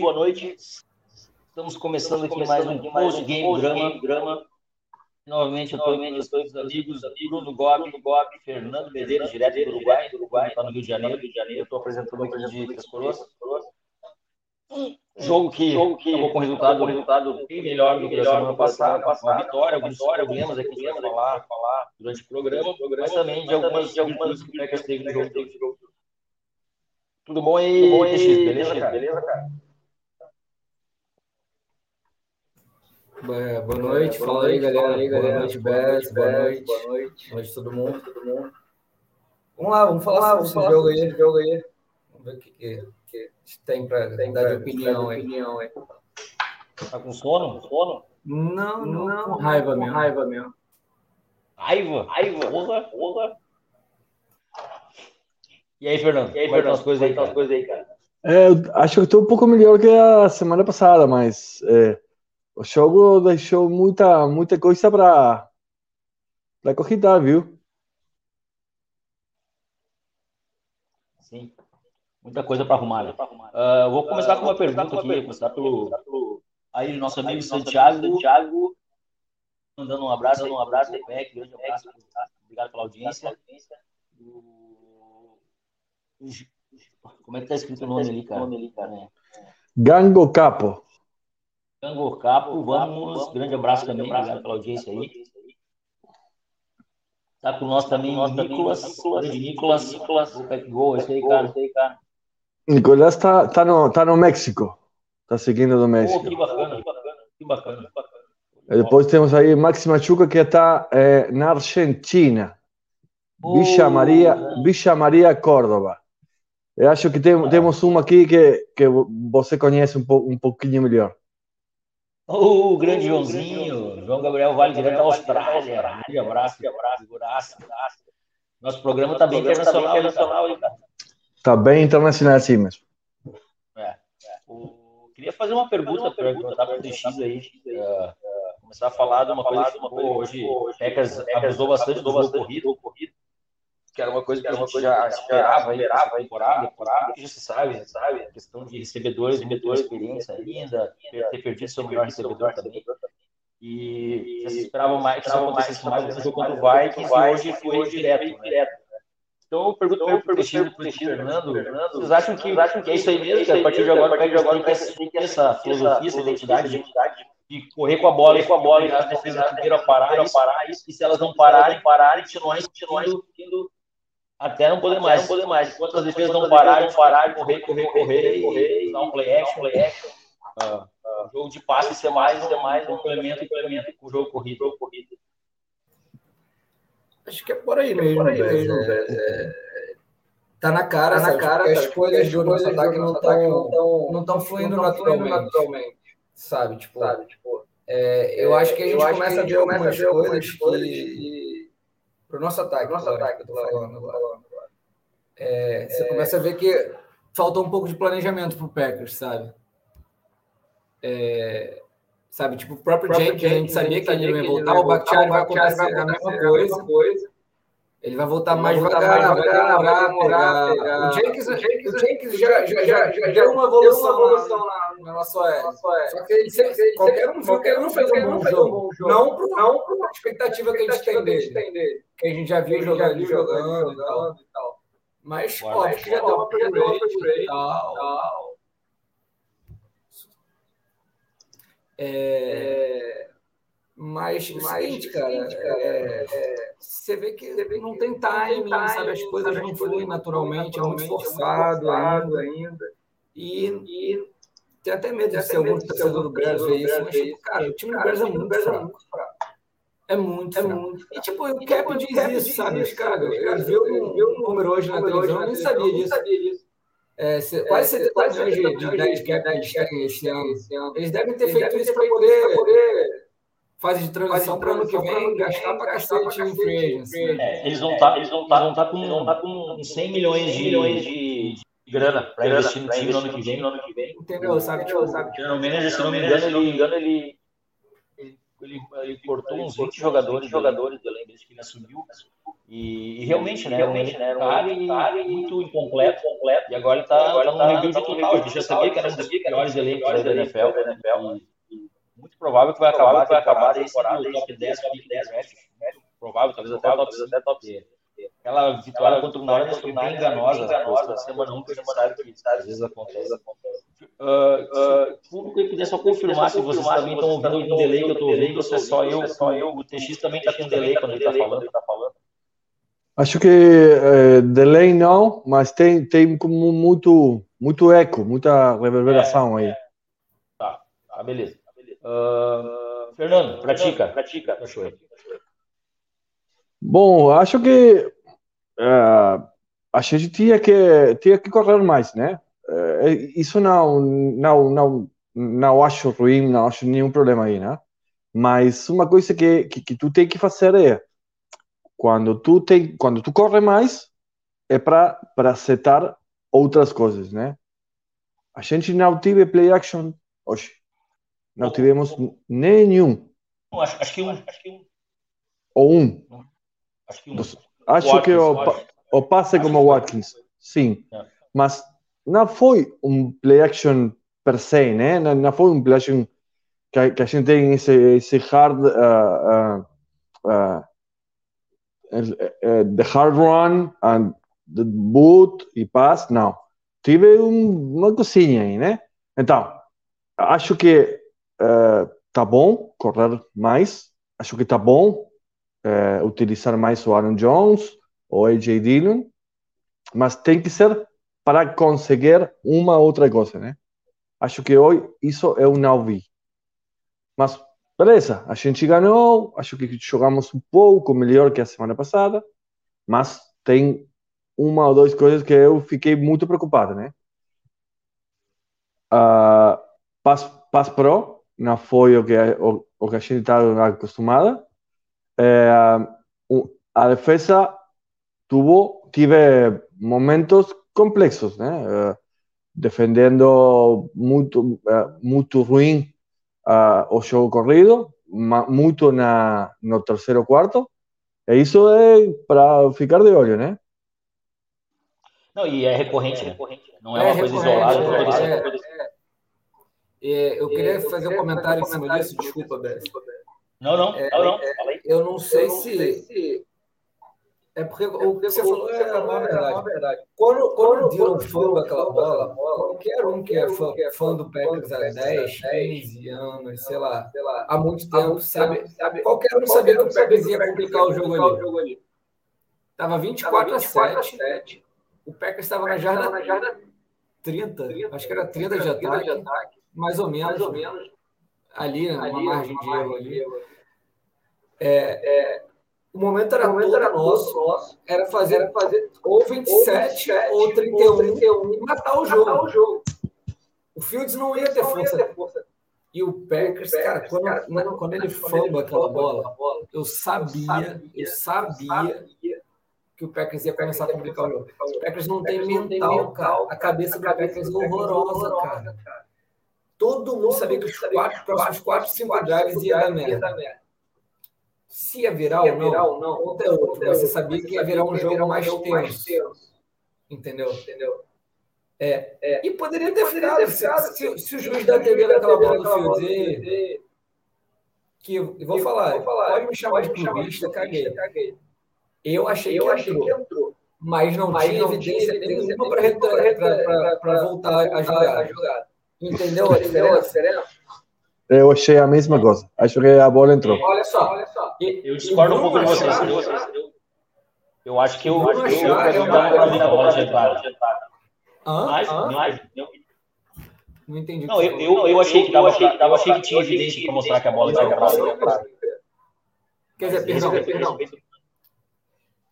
boa noite, boa noite. Estamos começando aqui mais um post game drama. drama. Novamente eu estou com meus dois amigos, Bruno Gobi, Gobi Fernando Medeiros, direto do Uruguai, do Uruguai, está no Rio de Janeiro, Rio de Janeiro. Eu estou apresentando aqui de Três Coroas. Um jogo que, jogo que acabou com resultado, com resultado bem melhor do que a semana passada, uma vitória, alguns problemas aqui que falar, falar durante o programa, mas também de algumas, de algumas que o Packers teve no jogo. Tudo bom aí, Tudo bom aí beleza, cara? Beleza, cara? Boa, boa noite, boa fala aí, galera. aí, galera. Boa noite, Bess. Boa noite. Boa noite. Boa noite, todo mundo. Todo mundo. Vamos lá, vamos falar, vamos falar jogo aí, jogo aí. Vamos ver o que, que, que tem para dar de opinião, aí. opinião aí. Tá com sono? sono? Não, não, não, com raiva com mesmo. Raiva mesmo. Raiva? Raiva? Porra, porra. E aí, Fernando? E aí, Fernando? As coisas aí, as coisas aí, cara? É, acho que estou um pouco melhor que a semana passada, mas é, o jogo deixou muita, muita coisa para para cogitar, viu? Sim, muita coisa para arrumar. Né? Uh, vou começar com uma pergunta aqui, vou começar pelo aí nosso amigo Santiago, Santiago mandando um abraço, um abraço, grande abraço, obrigado pela audiência. Como é que tá escrito o nome ali, cara? Nome ali, cara? Gango Capo. Gango Capo, vamos. Grande abraço também, obrigado pela audiência aí. Tá com nós também, nós Nicolas, Nicolas, Nicolas, Nicolas, o Pet Gol, esse aí, cara, esse aí, cara. Nicolás tá, tá, no, tá no México, tá seguindo do México. Oh, que bacana, que bacana, que bacana. Depois temos aí Maxi Machuca, que está é, na Argentina. Villa Maria, Villa Maria Córdoba. Eu acho que tem, temos uma aqui que, que você conhece um, po, um pouquinho melhor. O grande Joãozinho, João Gabriel Vale, direto da Austrália. Grande abraço, abraço, abraço. Nosso programa está bem internacional, tá internacional hein, cara? Está bem internacional assim mesmo. É. é. O... Queria fazer uma pergunta para o DX aí. Uh, começar a falar de uma coisa que hoje o Pecas abusou bastante do corrido que era uma coisa que, que a gente já esperava para temporada, temporada, se sabe, já sabe, a questão de recebedores, recebedores, experiência ainda, ter perdido seu melhor recebedor também. E já se esperava mais que isso acontecesse mais no jogo contra o Vikings e hoje foi direto. Né? Então, eu pergunto para o Teixeira e para o Fernando, vocês acham que, acham que é isso aí mesmo, que a partir de agora, a partir de agora tem que ter essa filosofia, essa identidade de, de correr com a bola e com a bola e as defesas primeiro a parar, parar e se elas não pararem, pararem, continuar insistindo até não poder mais. Não poder mais. Enquanto as defesas não pararem, parar, correr, correr, correr, correr, dar um play action, play action. Uh, uh, jogo de passe ser mais, ser mais um complemento, complemento com o jogo corrido. Jogo corrido. Acho que é por aí mesmo. Por aí mesmo é, é, tá na cara, tá na cara. As escolhas do nosso ataque não estão não estão fluindo naturalmente, naturalmente. Sabe, tipo, sabe, tipo. É, eu acho que a gente começa a ver algumas coisas que para o nosso ataque. Nosso ataque, tô falando agora. É, você é... começa a ver que faltou um pouco de planejamento para o Packers, sabe? É, sabe, tipo, o próprio, o Jenkins, a gente sabia que ele ia voltar, o Bakhtiari vai acontecer a mesma coisa. coisa. Ele vai voltar mais devagar, vai demorar, demorar, pegar. O Jenkins, o Jenkins, o Jenkins já, já, já, já deu uma evolução, deu uma evolução na, na nossa OL. Só que ele, sempre, qualquer um, qualquer um fez um bom jogo. Não para não a expectativa que a gente tem dele. Que a gente já viu jogando, jogando e tal. Mas, óbvio que já deu uma upgrade e tal. É... Mas, mas seguinte, cara, cara é, é, você vê que, você vê não, tem timing, time, sabe? As coisas não fluem naturalmente, é muito forçado, ainda. ainda. E, e tem até medo de ser algum torcedor do Bears ver isso, mas, tipo, cara, o time do Bears é muito fraco. É muito, é muito. E, tipo, o Cap diz isso, sabe? Os caras, eu vi o número hoje na televisão, eu nem sabia disso. É, quase 70 milhões de, de 10 cap eles têm esse ano. Eles devem ter feito isso para poder fase de transição para ano que vem gastar para cacete em free é, Eles vão estar tá, vão tá, tá com, tá com 100 milhões de, milhões de, grana para investir no time no ano que vem. No ano que vem. Entendeu? Sabe, tipo, sabe. General Manager, se não me engano, ele, ele, ele, ele, cortou uns 20 jogadores, jogadores, eu lembro que ele assumiu. E, e realmente, né? Realmente, né? Caro e muito incompleto, completo. E agora ele está tá num rebuild tá total. A gente já sabia que era um dos piores elencos da NFL. E, muito provável que vai acabar, vai acabar esse top 10, top 10, provável, talvez até top 10, até top 10. Aquela vitória contra o Niners foi bem enganosa. Na semana 1, que a sabe que às vezes acontece. Uh, uh, público eu queria só confirmar se vocês também estão ouvindo o delay que eu estou ouvindo, ou se é só eu, só eu. O TX também está com delay quando ele está falando. Acho que é, delay não, mas tem, tem como muito, muito eco, muita reverberação é, aí. É. Tá, tá, beleza. Uh, Fernando, pratica. Pratica. Bom, acho que uh, a gente tinha que, tinha que correr mais, né? Uh, isso não, não, não, não acho ruim, não acho nenhum problema aí, né? Mas uma coisa que, que, que tu tem que fazer é quando tu tem, quando tu corre mais, é para para setar outras coisas, né? A gente não teve play action hoje. Não tivemos nenhum. Acho, acho que um. Acho que um. Ou um. Acho que, um. acho Watkins, que o, o passe como o Watkins. Sim. É. Mas não foi um play action per se, né? Não, não foi um play action que a, que a gente tem esse, esse hard. Uh, uh, uh, the hard run and the boot e pass, não. Tive um, uma coisinha aí, né? Então, acho que uh, tá bom correr mais, acho que tá bom uh, utilizar mais o Aaron Jones ou AJ Dillon, mas tem que ser para conseguir uma outra coisa, né? Acho que hoje isso eu não vi. Mas Beleza, a gente ganhou, acho que jogamos um pouco melhor que a semana passada, mas tem uma ou duas coisas que eu fiquei muito preocupado, né? Uh, Pass, Pass Pro não foi o que, o, o que a gente está acostumado. É, a defesa tuvo, tive momentos complexos, né? Uh, defendendo muito, uh, muito ruim uh, o jogo corrido, muito na, no terceiro quarto, e isso é para ficar de olho, né? Não, e é recorrente? Não é, é uma coisa isolada. É, é, é, eu queria fazer um comentário em cima disso, desculpa, Bess. Não, não, não, não. Eu não sei se é porque o que você falou é a maior verdade. verdade. Quando, quando Dylan fã daquela bola, qualquer um que é fã, fã do Packers há 10, 15 anos, sei lá, há muito tempo, sabe, sabe qualquer um sabia que o Packers ia complicar o jogo ali. Estava 24 a 7. O Packers estava na jarda 30, acho que era 30 de ataque, mais ou menos, ali, uma margem de erro ali. É, é, o momento era, o momento era nosso, nosso, era fazer, era fazer ou 27 ou 31, ou 31 e matar o jogo. Matar o, jogo. o Fields não ia ter, força. Ia ter força. E o Packers, cara, quando, cara, quando, quando ele famba aquela bola, eu sabia, eu sabia que o Packers ia começar a publicar o jogo. O Packers não tem mental, cara. A cabeça do Packers é horrorosa, cara. Todo mundo sabia que os quatro, próximos quatro, cinco drives ia dar merda. Se ia virar, ia ou, não, ou não, outra outra. Você sabia que ia virar um jogo mais tenso. Entendeu? Entendeu? É, é. E poderia ter virado, se, se, o juiz da TV daquela bola do Field que eu vou falar, pode me chamar de clubista, caguei. Eu achei, eu que, achei entrou, que entrou, mas não mas tinha evidência nenhuma para voltar a jogar. Entendeu a diferença? Eu achei a mesma coisa. Acho que a bola entrou. Olha só, olha só. Eu discordo um pouco de vocês. Eu acho que eu acho que eu adiantada. Mas, mas, não entendi. Não, eu, eu, eu achei que dava, eu achei que tinha evidência para mostrar que a bola tinha entrado. Quer dizer, perdão, perdão.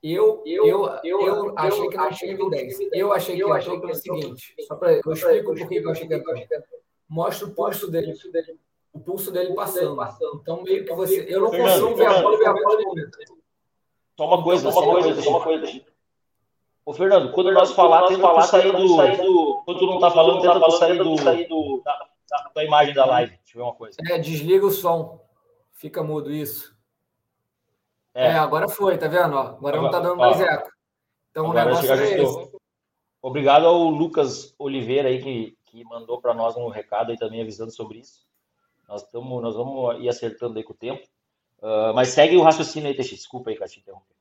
Eu, eu, eu, eu achei que não tinha evidência. Eu achei que entrou pelo seguinte. Só para eu explico por que eu achei que entrou. Mostra o posto dele o pulso dele passando. Então, meio que você. Eu não consigo ver a bola ver a bola uma coisa, só uma coisa, só uma coisa. Ô, Fernando, quando nós falar, tenta falar, sair do. Quando tu não tá falando, tenta tu sair do, da, da, da imagem da live. Deixa eu ver uma coisa. É, desliga o som. Fica mudo isso. É. é. agora foi, tá vendo? Agora, agora não tá dando mais eco. Então o negócio é esse. Obrigado ao Lucas Oliveira aí que, que mandou para nós um recado aí também avisando sobre isso. Nós, tamo, nós vamos ir acertando aí com o tempo. Uh, mas segue o raciocínio aí, Teixeira. Desculpa aí, Cássio, interromper.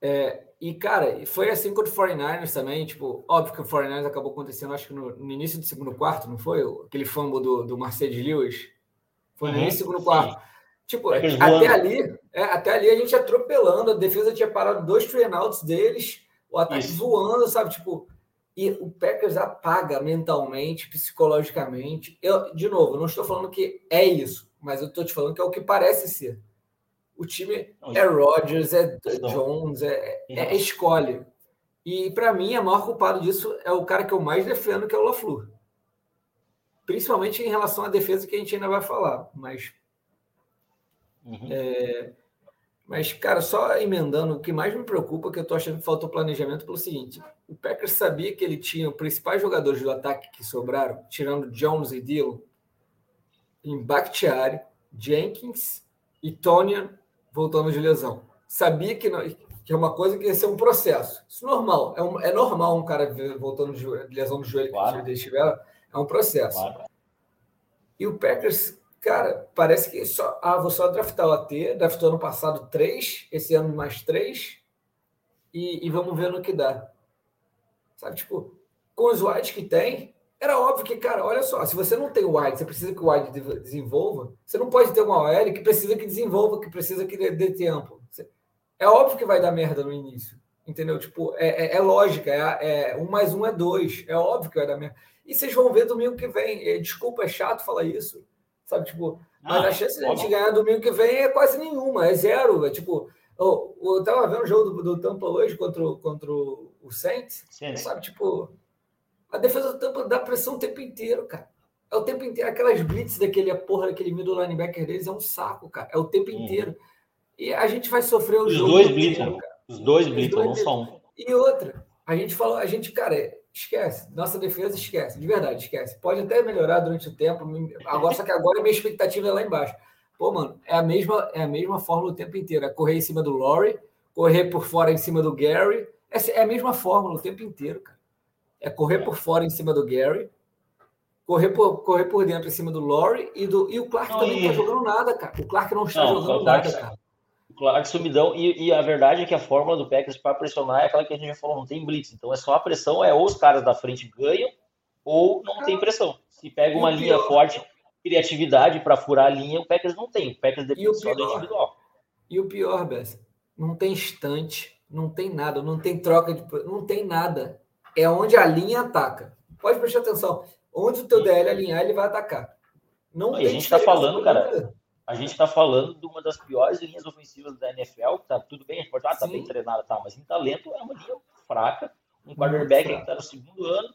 É, e, cara, foi assim com o 49ers também. Tipo, óbvio que o 49ers acabou acontecendo, acho que no, no início do segundo quarto, não foi? Aquele fumble do, do Mercedes Lewis. Foi no uhum, início do segundo quarto. Tipo, é até ali, é, até ali a gente atropelando, a defesa tinha parado dois trainouts deles, o ataque Isso. voando, sabe? Tipo, e o Packers apaga mentalmente, psicologicamente. Eu, de novo, não estou falando que é isso, mas eu estou te falando que é o que parece ser. O time é Rodgers, é Jones, é, é, é escolhe. E para mim, o maior culpado disso é o cara que eu mais defendo, que é o LaFleur. Principalmente em relação à defesa que a gente ainda vai falar. Mas. Uhum. É, mas, cara, só emendando, o que mais me preocupa é que eu tô achando que faltou planejamento pelo seguinte: o Packers sabia que ele tinha os principais jogadores do ataque que sobraram, tirando Jones e Dillon, em Bakhtiari, Jenkins e Tonian voltando de lesão. Sabia que, não, que é uma coisa que ia ser um processo. Isso é normal. É, um, é normal um cara voltando de, lesão do joelho claro. que eles tiveram. É um processo. Claro. E o Packers, cara, parece que só. Ah, vou só draftar o AT. Draftou ano passado três, esse ano mais três. E, e vamos ver no que dá. Sabe, tipo, com os wides que tem, era óbvio que, cara, olha só, se você não tem o wide, você precisa que o wide desenvolva, você não pode ter uma OL que precisa que desenvolva, que precisa que dê, dê tempo. É óbvio que vai dar merda no início, entendeu? Tipo, é, é, é lógica, é, é, um mais um é dois, é óbvio que vai dar merda. E vocês vão ver domingo que vem. É, desculpa, é chato falar isso, sabe? Tipo, mas ah, a chance de a gente ganhar domingo que vem é quase nenhuma, é zero. É tipo, eu, eu tava vendo o jogo do, do Tampa hoje contra, contra o Saints, Sim. sabe? Tipo, a defesa do Tampa dá pressão o tempo inteiro, cara. É o tempo inteiro. Aquelas blitz daquele porra, daquele middle linebacker deles é um saco, cara. É o tempo inteiro. E a gente vai sofrer o Os jogo. Dois blitz, cara. Os dois blitz, não só um. E outra, a gente falou, a gente, cara, esquece. Nossa defesa esquece, de verdade, esquece. Pode até melhorar durante o tempo. Agora, só que agora a minha expectativa é lá embaixo. Pô, mano, é a mesma, é a mesma fórmula o tempo inteiro. É correr em cima do Laurie, correr por fora em cima do Gary. É, é a mesma fórmula o tempo inteiro, cara é correr por fora em cima do Gary, correr por, correr por dentro em cima do Laurie e, do, e o Clark não, também não está jogando nada, cara. O Clark não está não, jogando nada, cara. O Clark sumidão. E, e, a verdade é que a fórmula do Packers para pressionar é aquela que a gente já falou, não tem blitz. Então é só a pressão, é ou os caras da frente ganham ou não tem pressão. Se pega uma linha pior, forte, criatividade para furar a linha, o Packers não tem. O Packers depende só do individual. E o pior, Bess, não tem instante, não tem nada, não tem troca de. Não tem nada é onde a linha ataca. Pode prestar atenção. Onde o teu DL alinhar, ele vai atacar. Não a gente está falando, cara. A gente está falando de uma das piores linhas ofensivas da NFL, que tá tudo bem, a gente pode ah, tá bem treinada, tá, mas em talento é uma linha fraca, um quarterback que está no segundo ano,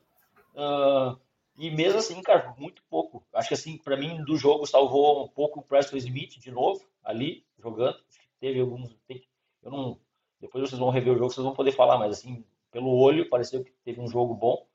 uh, e mesmo assim, cara, muito pouco. Acho que assim, para mim, do jogo salvou um pouco o Preston Smith de novo, ali, jogando. Teve alguns. Eu não. Depois vocês vão rever o jogo, vocês vão poder falar, mas assim, pelo olho, pareceu que teve um jogo bom.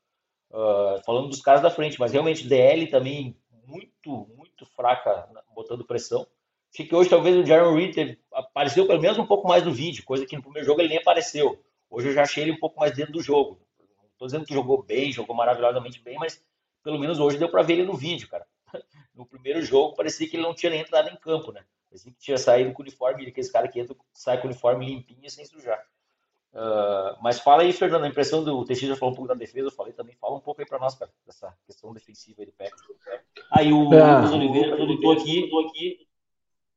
Uh, falando dos caras da frente, mas realmente DL também muito, muito fraca, botando pressão. Achei que hoje talvez o Jaron Reed apareceu pelo menos um pouco mais no vídeo, coisa que no primeiro jogo ele nem apareceu. Hoje eu já achei ele um pouco mais dentro do jogo. Não estou dizendo que jogou bem, jogou maravilhosamente bem, mas pelo menos hoje deu para ver ele no vídeo, cara. No primeiro jogo parecia que ele não tinha nem entrado em campo, né? Parecia que tinha saído com uniforme, aqueles caras que entra, sai com uniforme limpinho sem sujar. Uh, mas fala aí, Fernando, a impressão do Teixeira falou um pouco da defesa, eu falei também, fala um pouco aí para nós, cara, dessa questão defensiva aí do Packers. Aí o é. Lucas Oliveira perguntou aqui, aqui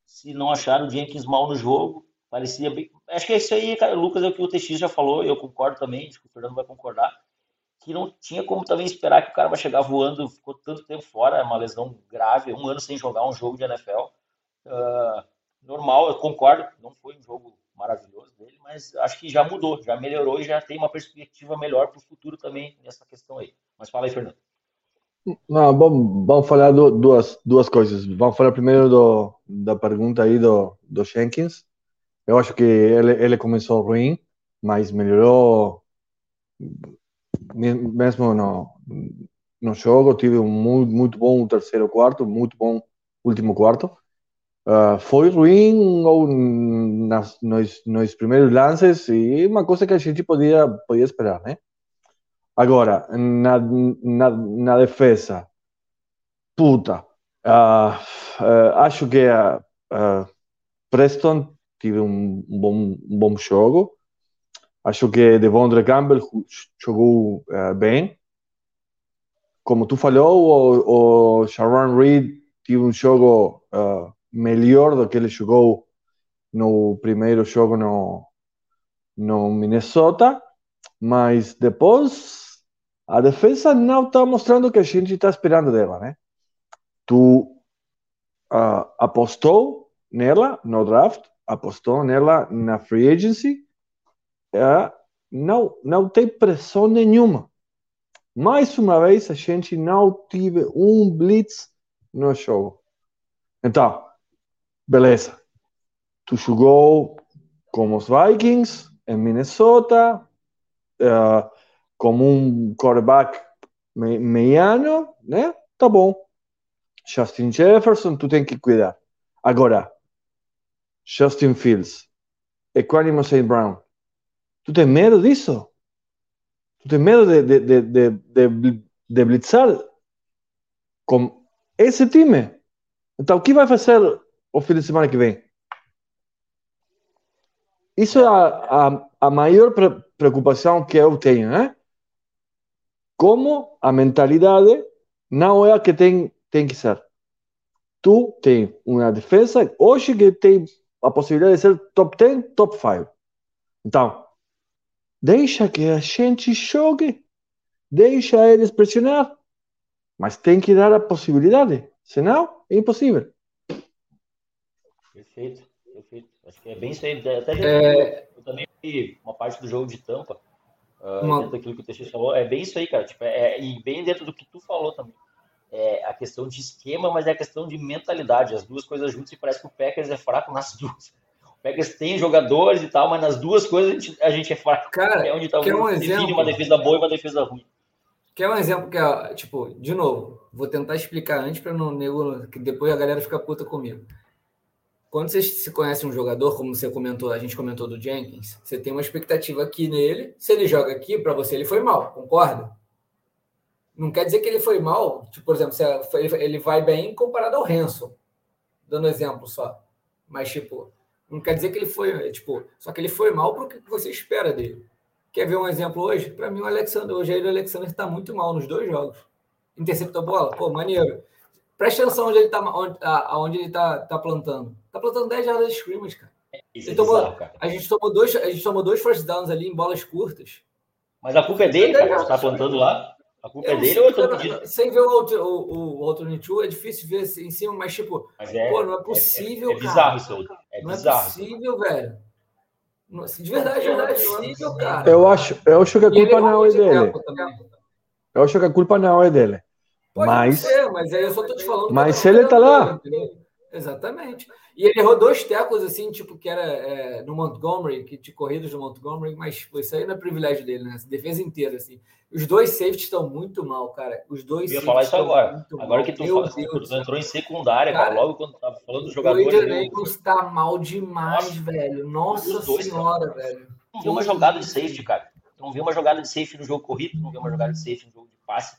se não acharam o Jenkins mal no jogo, parecia bem. Acho que é isso aí, cara, Lucas, é o que o TX já falou, eu concordo também, acho que o Fernando vai concordar, que não tinha como também esperar que o cara vai chegar voando, ficou tanto tempo fora, é uma lesão grave, um ano sem jogar um jogo de NFL. Uh, ah, normal, eu concordo, não foi um jogo maravilhoso dele, mas acho que já mudou, já melhorou e já tem uma perspectiva melhor para o futuro também nessa questão aí. Mas fala aí, Fernando. Não, vamos, vamos falar do, duas, duas coisas. Vamos falar primeiro do, da pergunta aí do, do Jenkins. Eu acho que ele, ele começou ruim, mas melhorou mesmo no, no jogo. Tive um muito, muito bom terceiro quarto, muito bom último quarto. Uh, foi ruim ou nas, nos, nos, primeiros lances e uma coisa que a gente podia, podia esperar, né? Agora, na, na, na defesa, puta, uh, uh, acho que a Preston teve um bom, um bom jogo. Acho que Devondre Campbell jogou bem. Como tu falou, o, o Sharon Reed teve um jogo melhor do que ele jogou no primeiro jogo no, no Minnesota, mas depois a defesa não está mostrando o que a gente está esperando dela, né? Tu uh, apostou nela no draft, apostou nela na free agency, uh, não, não tem pressão nenhuma. Mais uma vez, a gente não teve um blitz no jogo. Então, beleza. Tu jogou com os Vikings em Minnesota, uh, como um quarterback me meiano, né? Tá bom. Justin Jefferson, tu tem que cuidar. Agora, Justin Fields, Equanimous St. Brown, tu tem medo disso? Tu tem medo de, de, de, de, de, de blitzar com esse time? Então, o que vai fazer o fim de semana que vem. Isso é a, a, a maior preocupação que eu tenho, né? Como a mentalidade não é a que tem, tem que ser. Tu tem uma defesa hoje que tem a possibilidade de ser top 10, top 5. Então, deixa que a gente jogue, deixa eles pressionar, mas tem que dar a possibilidade, senão é impossível. Perfeito, perfeito. Acho que é bem isso aí. Até já é... eu também vi uma parte do jogo de tampa, uh, uma... dentro daquilo que o Teixeira falou. É bem isso aí, cara. Tipo, é, e bem dentro do que tu falou também. É a questão de esquema, mas é a questão de mentalidade. As duas coisas juntas e parece que o Packers é fraco nas duas. O Packers tem jogadores e tal, mas nas duas coisas a gente, a gente é fraco. Cara, é onde tá um exemplo... uma defesa boa e uma defesa ruim. Quer um exemplo que é, tipo, de novo, vou tentar explicar antes para não nego, que depois a galera fica puta comigo quando você se conhece um jogador, como você comentou, a gente comentou do Jenkins, você tem uma expectativa aqui nele. Se ele joga aqui, para você ele foi mal, concorda? Não quer dizer que ele foi mal, tipo, por exemplo, ele vai bem comparado ao Hanson, dando exemplo só. Mas, tipo, não quer dizer que ele foi, tipo, só que ele foi mal para o que você espera dele. Quer ver um exemplo hoje? Para mim, o Alexander, hoje o Alexander está muito mal nos dois jogos. Interceptou a bola, pô, maneiro. Presta atenção onde ele está onde, aonde ele tá, tá plantando. Tá plantando 10 jardas de scrimmage, cara. Isso é tomou, bizarro, cara. A gente tomou dois, a gente tomou dois first downs ali em bolas curtas. Mas a culpa é dele, cara, tá plantando lá. A culpa é dele ou eu tô pedindo? Sem ver o outro, o, o outro Nichu, é difícil ver assim em cima, mas tipo, mas é, pô, não é possível, é, é, é bizarro isso aí. É não bizarro. é possível, velho. De verdade, não é possível, cara. Eu acho, eu acho que a culpa não é dele. Eu acho que a culpa não é dele. Pode mas, ser, mas aí eu só tô te falando. Mas ele tá lá. Exatamente. E ele errou dois tecos, assim, tipo, que era é, no Montgomery, que de corridas no Montgomery, mas pô, isso aí não é privilégio dele, né? Defesa inteira, assim. Os dois safeties estão muito mal, cara. Os dois Eu ia falar isso agora. Agora que tu, fala, tu entrou em secundária, cara, cara, logo quando tava falando dos jogadores. O Adrian está mal demais, Nossa, velho. Nossa dois, senhora, cara. velho. Não viu uma jogada de safety, cara. Não viu uma jogada de safety no jogo corrido, não viu uma jogada de safety no jogo de passe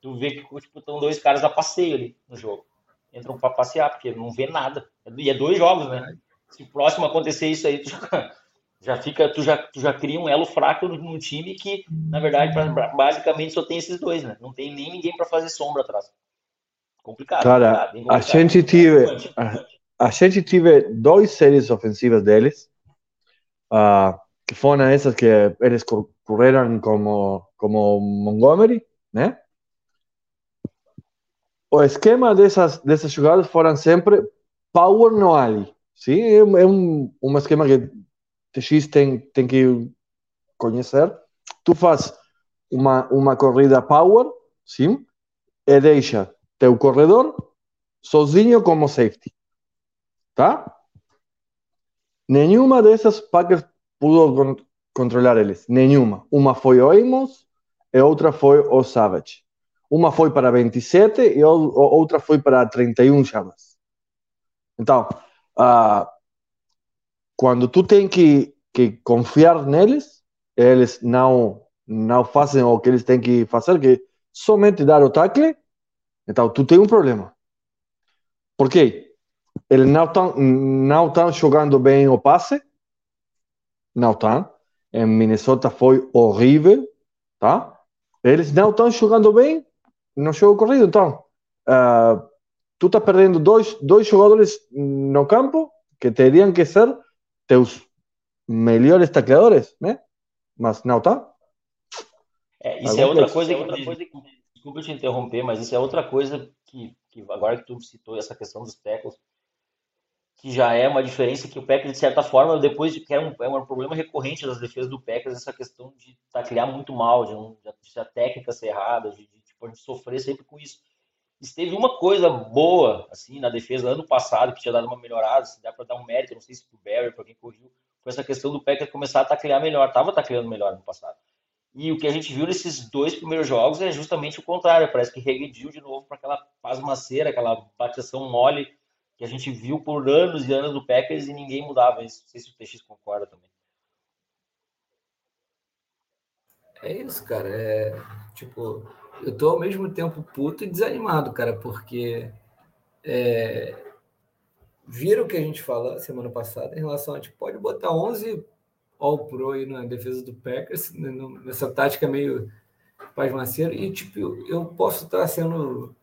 tu vê que tipo, estão dois caras a passeio ali no jogo. Entram para passear, porque não vê nada. E é dois jogos, né? Se próximo acontecer isso aí, tu já, já fica, tu já, tu já cria um elo fraco no, time que, na verdade, basicamente só tem esses dois, né? Não tem nem ninguém para fazer sombra atrás. Complicado. Cara, complicado, a gente tive, a, a, gente tive dois séries ofensivas deles, uh, que foram essas que eles correram como, como Montgomery, né? O esquema dessas, dessas jogadas foram sempre power no ali. Sim, é, é um, um esquema que TX tem, tem que conhecer. Tu faz uma, uma corrida power, sim, e deixa teu corredor sozinho como safety. Tá? Nenhuma dessas Packers pudo controlar eles. Nenhuma. Uma foi o Amos e outra foi o Savage. Uma foi para 27 e outra foi para 31 chamas. Então, uh, quando tu tem que, que confiar neles, eles não não fazem o que eles têm que fazer, que somente dar o tackle, então tu tem um problema. Por quê? Eles não estão não estão jogando bem o passe, não estão. Em Minnesota foi horrível, tá? Eles não estão jogando bem no jogo corrido, então uh, tu está perdendo dois, dois jogadores no campo que teriam que ser teus melhores tacleadores, né? Mas não tá. É, isso é outra coisa que, desculpa te interromper, mas isso é outra coisa que, que agora que tu citou essa questão dos tackles, que já é uma diferença que o Packers, de certa forma, depois de que era um, é um problema recorrente das defesas do Packers, essa questão de taclear muito mal, de, um, de a técnica ser errada, de, de, tipo, de sofrer sempre com isso. Esteve uma coisa boa, assim, na defesa ano passado, que tinha dado uma melhorada, se dá para dar um mérito, não sei se pro Barry, para quem corrigiu, foi essa questão do Packers começar a taclear melhor, tava tacleando melhor no passado. E o que a gente viu nesses dois primeiros jogos é justamente o contrário. Parece que regrediu de novo para aquela pasmaceira, aquela bateção mole que a gente viu por anos e anos do Packers e ninguém mudava isso. Não sei se o TX concorda também. É isso, cara. É tipo, eu tô ao mesmo tempo puto e desanimado, cara, porque é, viram o que a gente falou semana passada em relação a tipo, pode botar 11 All Pro aí na defesa do Packers, né, nessa tática meio pasmaceira, e tipo, eu posso estar sendo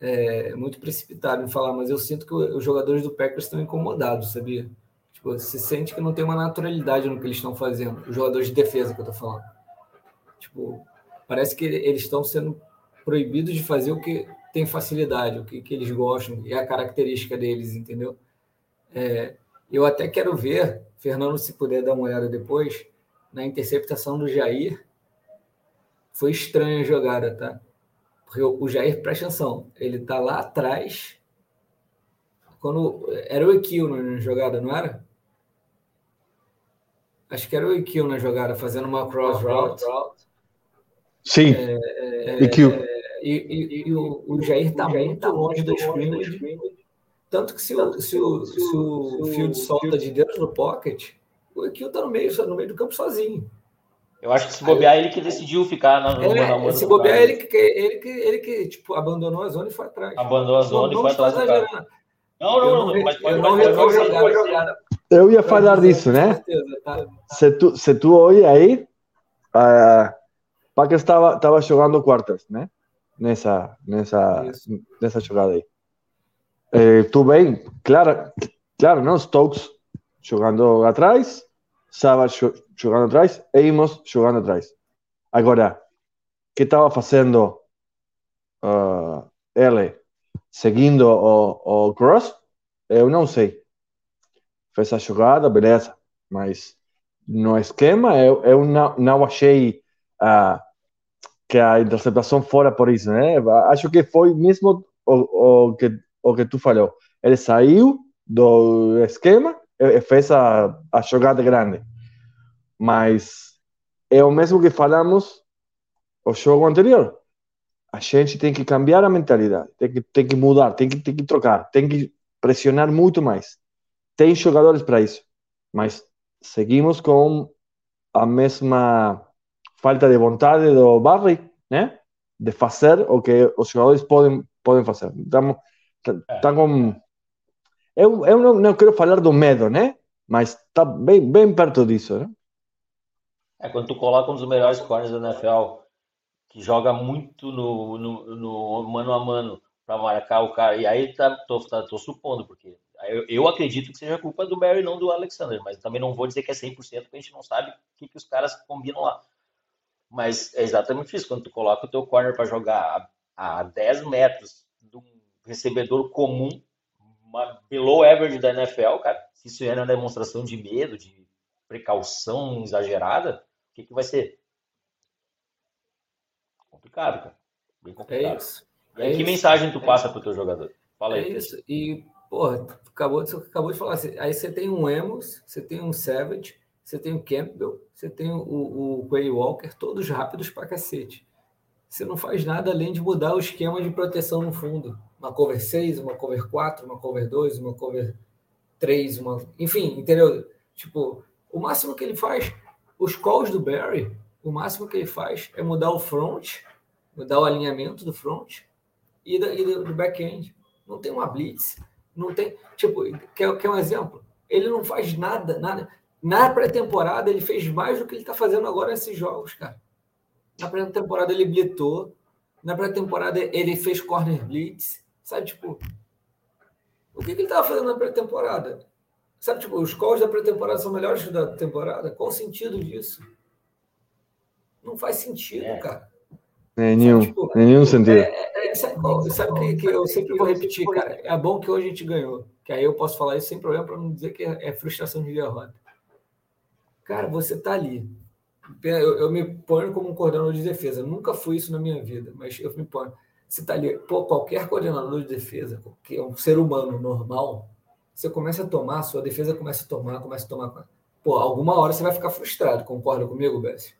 é, muito precipitado em falar, mas eu sinto que os jogadores do Packers estão incomodados, sabia? Tipo, você sente que não tem uma naturalidade no que eles estão fazendo, os jogadores de defesa que eu tô falando. Tipo, parece que eles estão sendo proibidos de fazer o que tem facilidade, o que, que eles gostam, é a característica deles, entendeu? É, eu até quero ver Fernando, se puder dar uma olhada depois, na interceptação do Jair, foi estranha a jogada, tá? Porque o Jair, presta atenção, ele tá lá atrás, quando era o Equil na jogada, não era? Acho que era o Equil na jogada, fazendo uma cross route. Sim, é, é, Equil. É, e, e, e, o, o Jair tá muito longe do scrimmage tanto que se o, se o, se o, field solta de dentro do pocket, o Equil tá no meio, no meio do campo sozinho. Eu acho que se bobear, Aí, ele que decidiu ficar na, é, na mão Se bobear, ele que, ele, que, ele que tipo, abandonou a zona e foi atrás. Abandonou a zona não, e foi atrás. Não, não, não, não, mas pode, eu pode, pode, pode, Eu ia falar disso, né? Certeza, tá? Se tu, se tu olha aí, uh, Packers estava estava jogando quartas, né? Nessa, nessa, nessa jogada aí. Eh, tu bem, claro, claro, não? Stokes jogando atrás, Savage jogando atrás, Amos jogando atrás. Agora, que estava fazendo uh, ele seguindo o, o Cross? Eu não sei. Fez a jogada, beleza, mas no esquema eu, eu não, não achei uh, que a interceptação fora por isso, né? Acho que foi mesmo o, o que o que tu falou. Ele saiu do esquema e fez a, a jogada grande. Mas é o mesmo que falamos o jogo anterior. A gente tem que cambiar a mentalidade, tem que, tem que mudar, tem que, tem que trocar, tem que pressionar muito mais. Tem jogadores para isso, mas seguimos com a mesma falta de vontade do Barry, né? De fazer o que os jogadores podem, podem fazer. Estamos, Tá com. Eu, eu não, não quero falar do medo, né? Mas tá bem, bem perto disso, né? É, quando tu coloca um dos melhores corners da NFL, que joga muito no, no, no mano a mano para marcar o cara, e aí tá, tô, tá, tô supondo, porque eu, eu, acredito que seja culpa do Barry, não do Alexander, mas também não vou dizer que é 100%, porque a gente não sabe o que, que os caras combinam lá. Mas é exatamente isso, quando tu coloca o teu corner para jogar a, a 10 metros de um recebedor comum, uma below average da NFL, cara, se isso é uma demonstração de medo, de precaução exagerada, o que, que vai ser? Complicado, cara. Bem complicado. É isso. E aí, é que isso. mensagem tu passa para o teu jogador? Fala aí. É isso. E, porra, acabou, acabou de falar. Aí você tem um Emos, você tem um Savage, você tem o Campbell, você tem o, o Quay Walker, todos rápidos pra cacete. Você não faz nada além de mudar o esquema de proteção no fundo uma cover 6, uma cover 4, uma cover 2, uma cover três, uma, enfim, entendeu? Tipo, o máximo que ele faz, os calls do Barry, o máximo que ele faz é mudar o front, mudar o alinhamento do front e, e do back-end. Não tem uma blitz, não tem, tipo, quer, quer um exemplo? Ele não faz nada, nada. Na pré-temporada, ele fez mais do que ele está fazendo agora nesses jogos, cara. Na pré-temporada, ele blitou. Na pré-temporada, ele fez corner blitz. Sabe, tipo, o que, que ele estava fazendo na pré-temporada? Sabe, tipo, os calls da pré-temporada são melhores que da temporada? Qual o sentido disso? Não faz sentido, é. cara. Nenhum, tipo, nenhum sentido. É, é, é sabe, sabe que, que, eu sempre vou repetir, cara? É bom que hoje a gente ganhou. Que aí eu posso falar isso sem problema para não dizer que é, é frustração de derrota. Cara, você tá ali. Eu, eu, me ponho como um coordenador de defesa. nunca fui isso na minha vida, mas eu me ponho. Você tá ali, pô, qualquer coordenador de defesa, que é um ser humano normal, você começa a tomar, sua defesa começa a tomar, começa a tomar. Pô, alguma hora você vai ficar frustrado, concorda comigo, Bessie?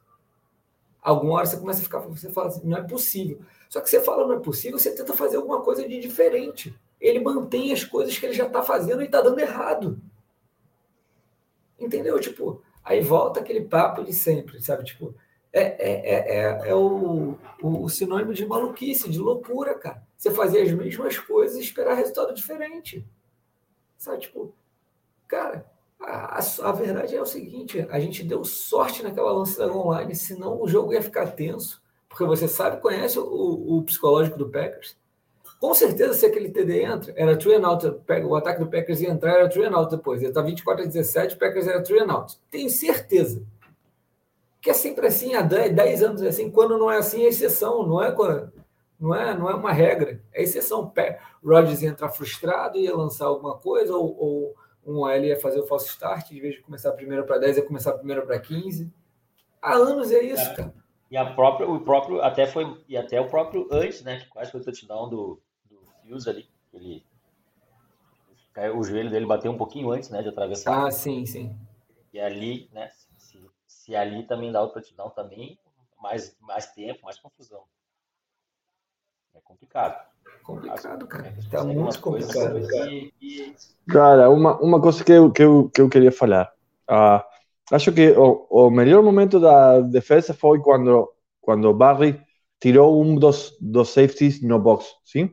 Alguma hora você começa a ficar, você fala assim, não é possível. Só que você fala não é possível, você tenta fazer alguma coisa de diferente. Ele mantém as coisas que ele já está fazendo e está dando errado. Entendeu? Tipo, Aí volta aquele papo de sempre, sabe? Tipo, é, é, é, é, é o, o, o, sinônimo de maluquice, de loucura, cara. Você fazer as mesmas coisas e esperar resultado diferente. Sabe? Tipo, cara, a, a, verdade é o seguinte: a gente deu sorte naquela lança online, senão o jogo ia ficar tenso, porque você sabe, conhece o, o psicológico do Packers. Com certeza, se aquele TD entra, era three and out, o ataque do Packers ia entrar, era three and out depois. Ia estar 24 a 17, o Packers era three and out. Tenho certeza. Que é sempre assim, há 10 anos é assim. Quando não é assim, é exceção, não é, não é, não é uma regra, é exceção. Rodgers ia entrar frustrado, ia lançar alguma coisa, ou, ou um OL ia fazer o false start, em vez de começar a primeira para 10, ia começar a primeira para 15. Há anos é isso, é. cara. E a própria, o próprio, até foi, e até o próprio antes, né? Que quase foi o touchdown do, Hughes ali. Ele, o joelho dele bateu um pouquinho antes, né, de atravessar. Ah, sim, sim. E ali, né, se, se ali também dá o touchdown também, mais, mais tempo, mais confusão. É complicado. Complicado, cara. Tá muito complicado. Cara. E, cara, uma, uma coisa que eu, que eu, que eu queria falar. Uh, acho que o, o melhor momento da defesa foi quando, quando Barry tirou um dos, dos safeties no box, sim?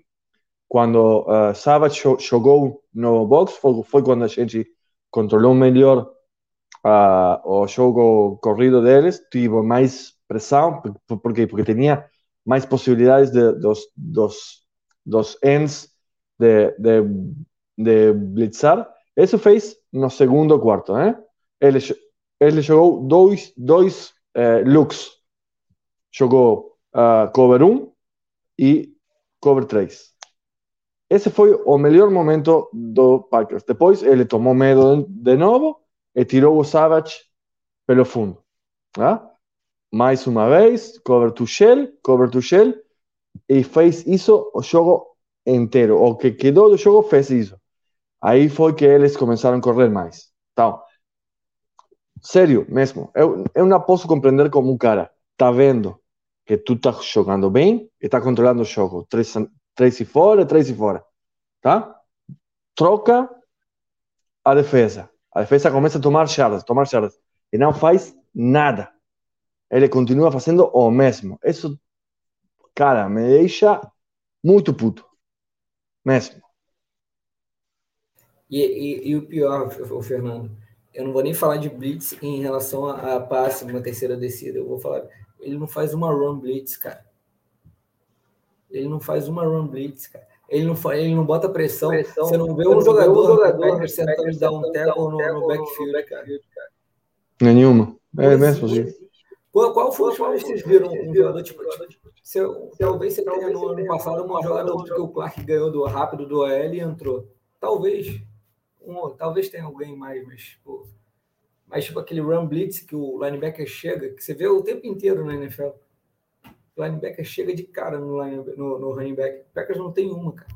Quando uh, Savage jogou no box, foi, foi, quando a gente controlou melhor uh, o jogo corrido deles, tive mais pressão, por, quê? Porque tinha mais possibilidades de, dos, dos, dos ends de, de, de blitzar. Isso fez no segundo quarto, né? Ele, ele jogou dois, dois uh, looks. Jogou uh, cover 1 e cover 3 ese foi o melhor momento do Packers. Depois ele tomou medo de novo e tirou o Savage pelo fundo. Ah? Mais uma vez, cover to shell, cover to shell, e fez isso o jogo inteiro. O que quedou do jogo fez isso. Aí foi que eles começaram a correr mais. Então, sério mesmo, eu, eu não posso compreender como um cara tá vendo que tu tá jogando bem e tá controlando o jogo. Três, três e fora, três e fora. Tá? Troca a defesa. A defesa começa a tomar jardas, tomar jardas. E não faz nada. Ele continua fazendo o mesmo. Isso, cara, me deixa muito puto. Mesmo. E, e, e, o pior, o Fernando, eu não vou nem falar de blitz em relação a, a passe, uma terceira descida. Eu vou falar, ele não faz uma run blitz, cara. Ele não faz uma run blitz, cara. Ele não, ele não bota pressão. pressão você não vê um jogador, um jogador Packers tentando dar um tackle no, no backfield, cara. Nenhuma. É mesmo assim. Qual, qual foi o última vez que vocês viram um jogador tipo, tipo se, talvez você tenha no ano passado um jogador que o Clark ganhou do rápido do OL e entrou. Talvez. Um, talvez tenha alguém mais, mas tipo, mas tipo aquele run blitz que o linebacker chega, que você vê o tempo inteiro na NFL linebacker chega de cara no, line, no, no running back. O Packers não tem uma, cara.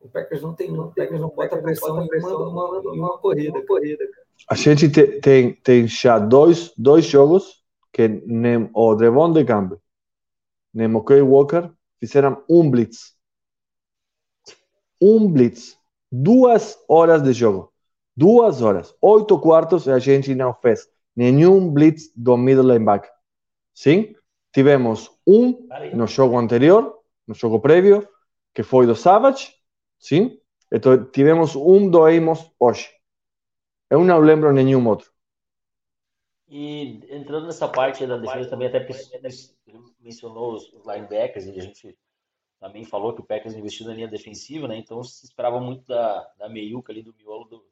O Packers não tem uma. O Packers não bota pressão em uma, uma, uma corrida. corrida cara. A gente te, tem, tem já dois, dois jogos que nem o Devon de Campbell nem o Kay Walker fizeram um blitz. Um blitz. Duas horas de jogo. Duas horas, oito quartos e a gente não fez nenhum blitz do middle linebacker. Sim? Tivemos um no jogo anterior, no jogo prévio, que foi do Savage, sim? Então tivemos um do Amos hoje. Eu não lembro nenhum outro. E entrando nessa parte da defesa também, até mencionou os linebackers, e a gente também falou que o Packers investiu na linha defensiva, né? Então se esperava muito da, da meiuca ali, do miolo do,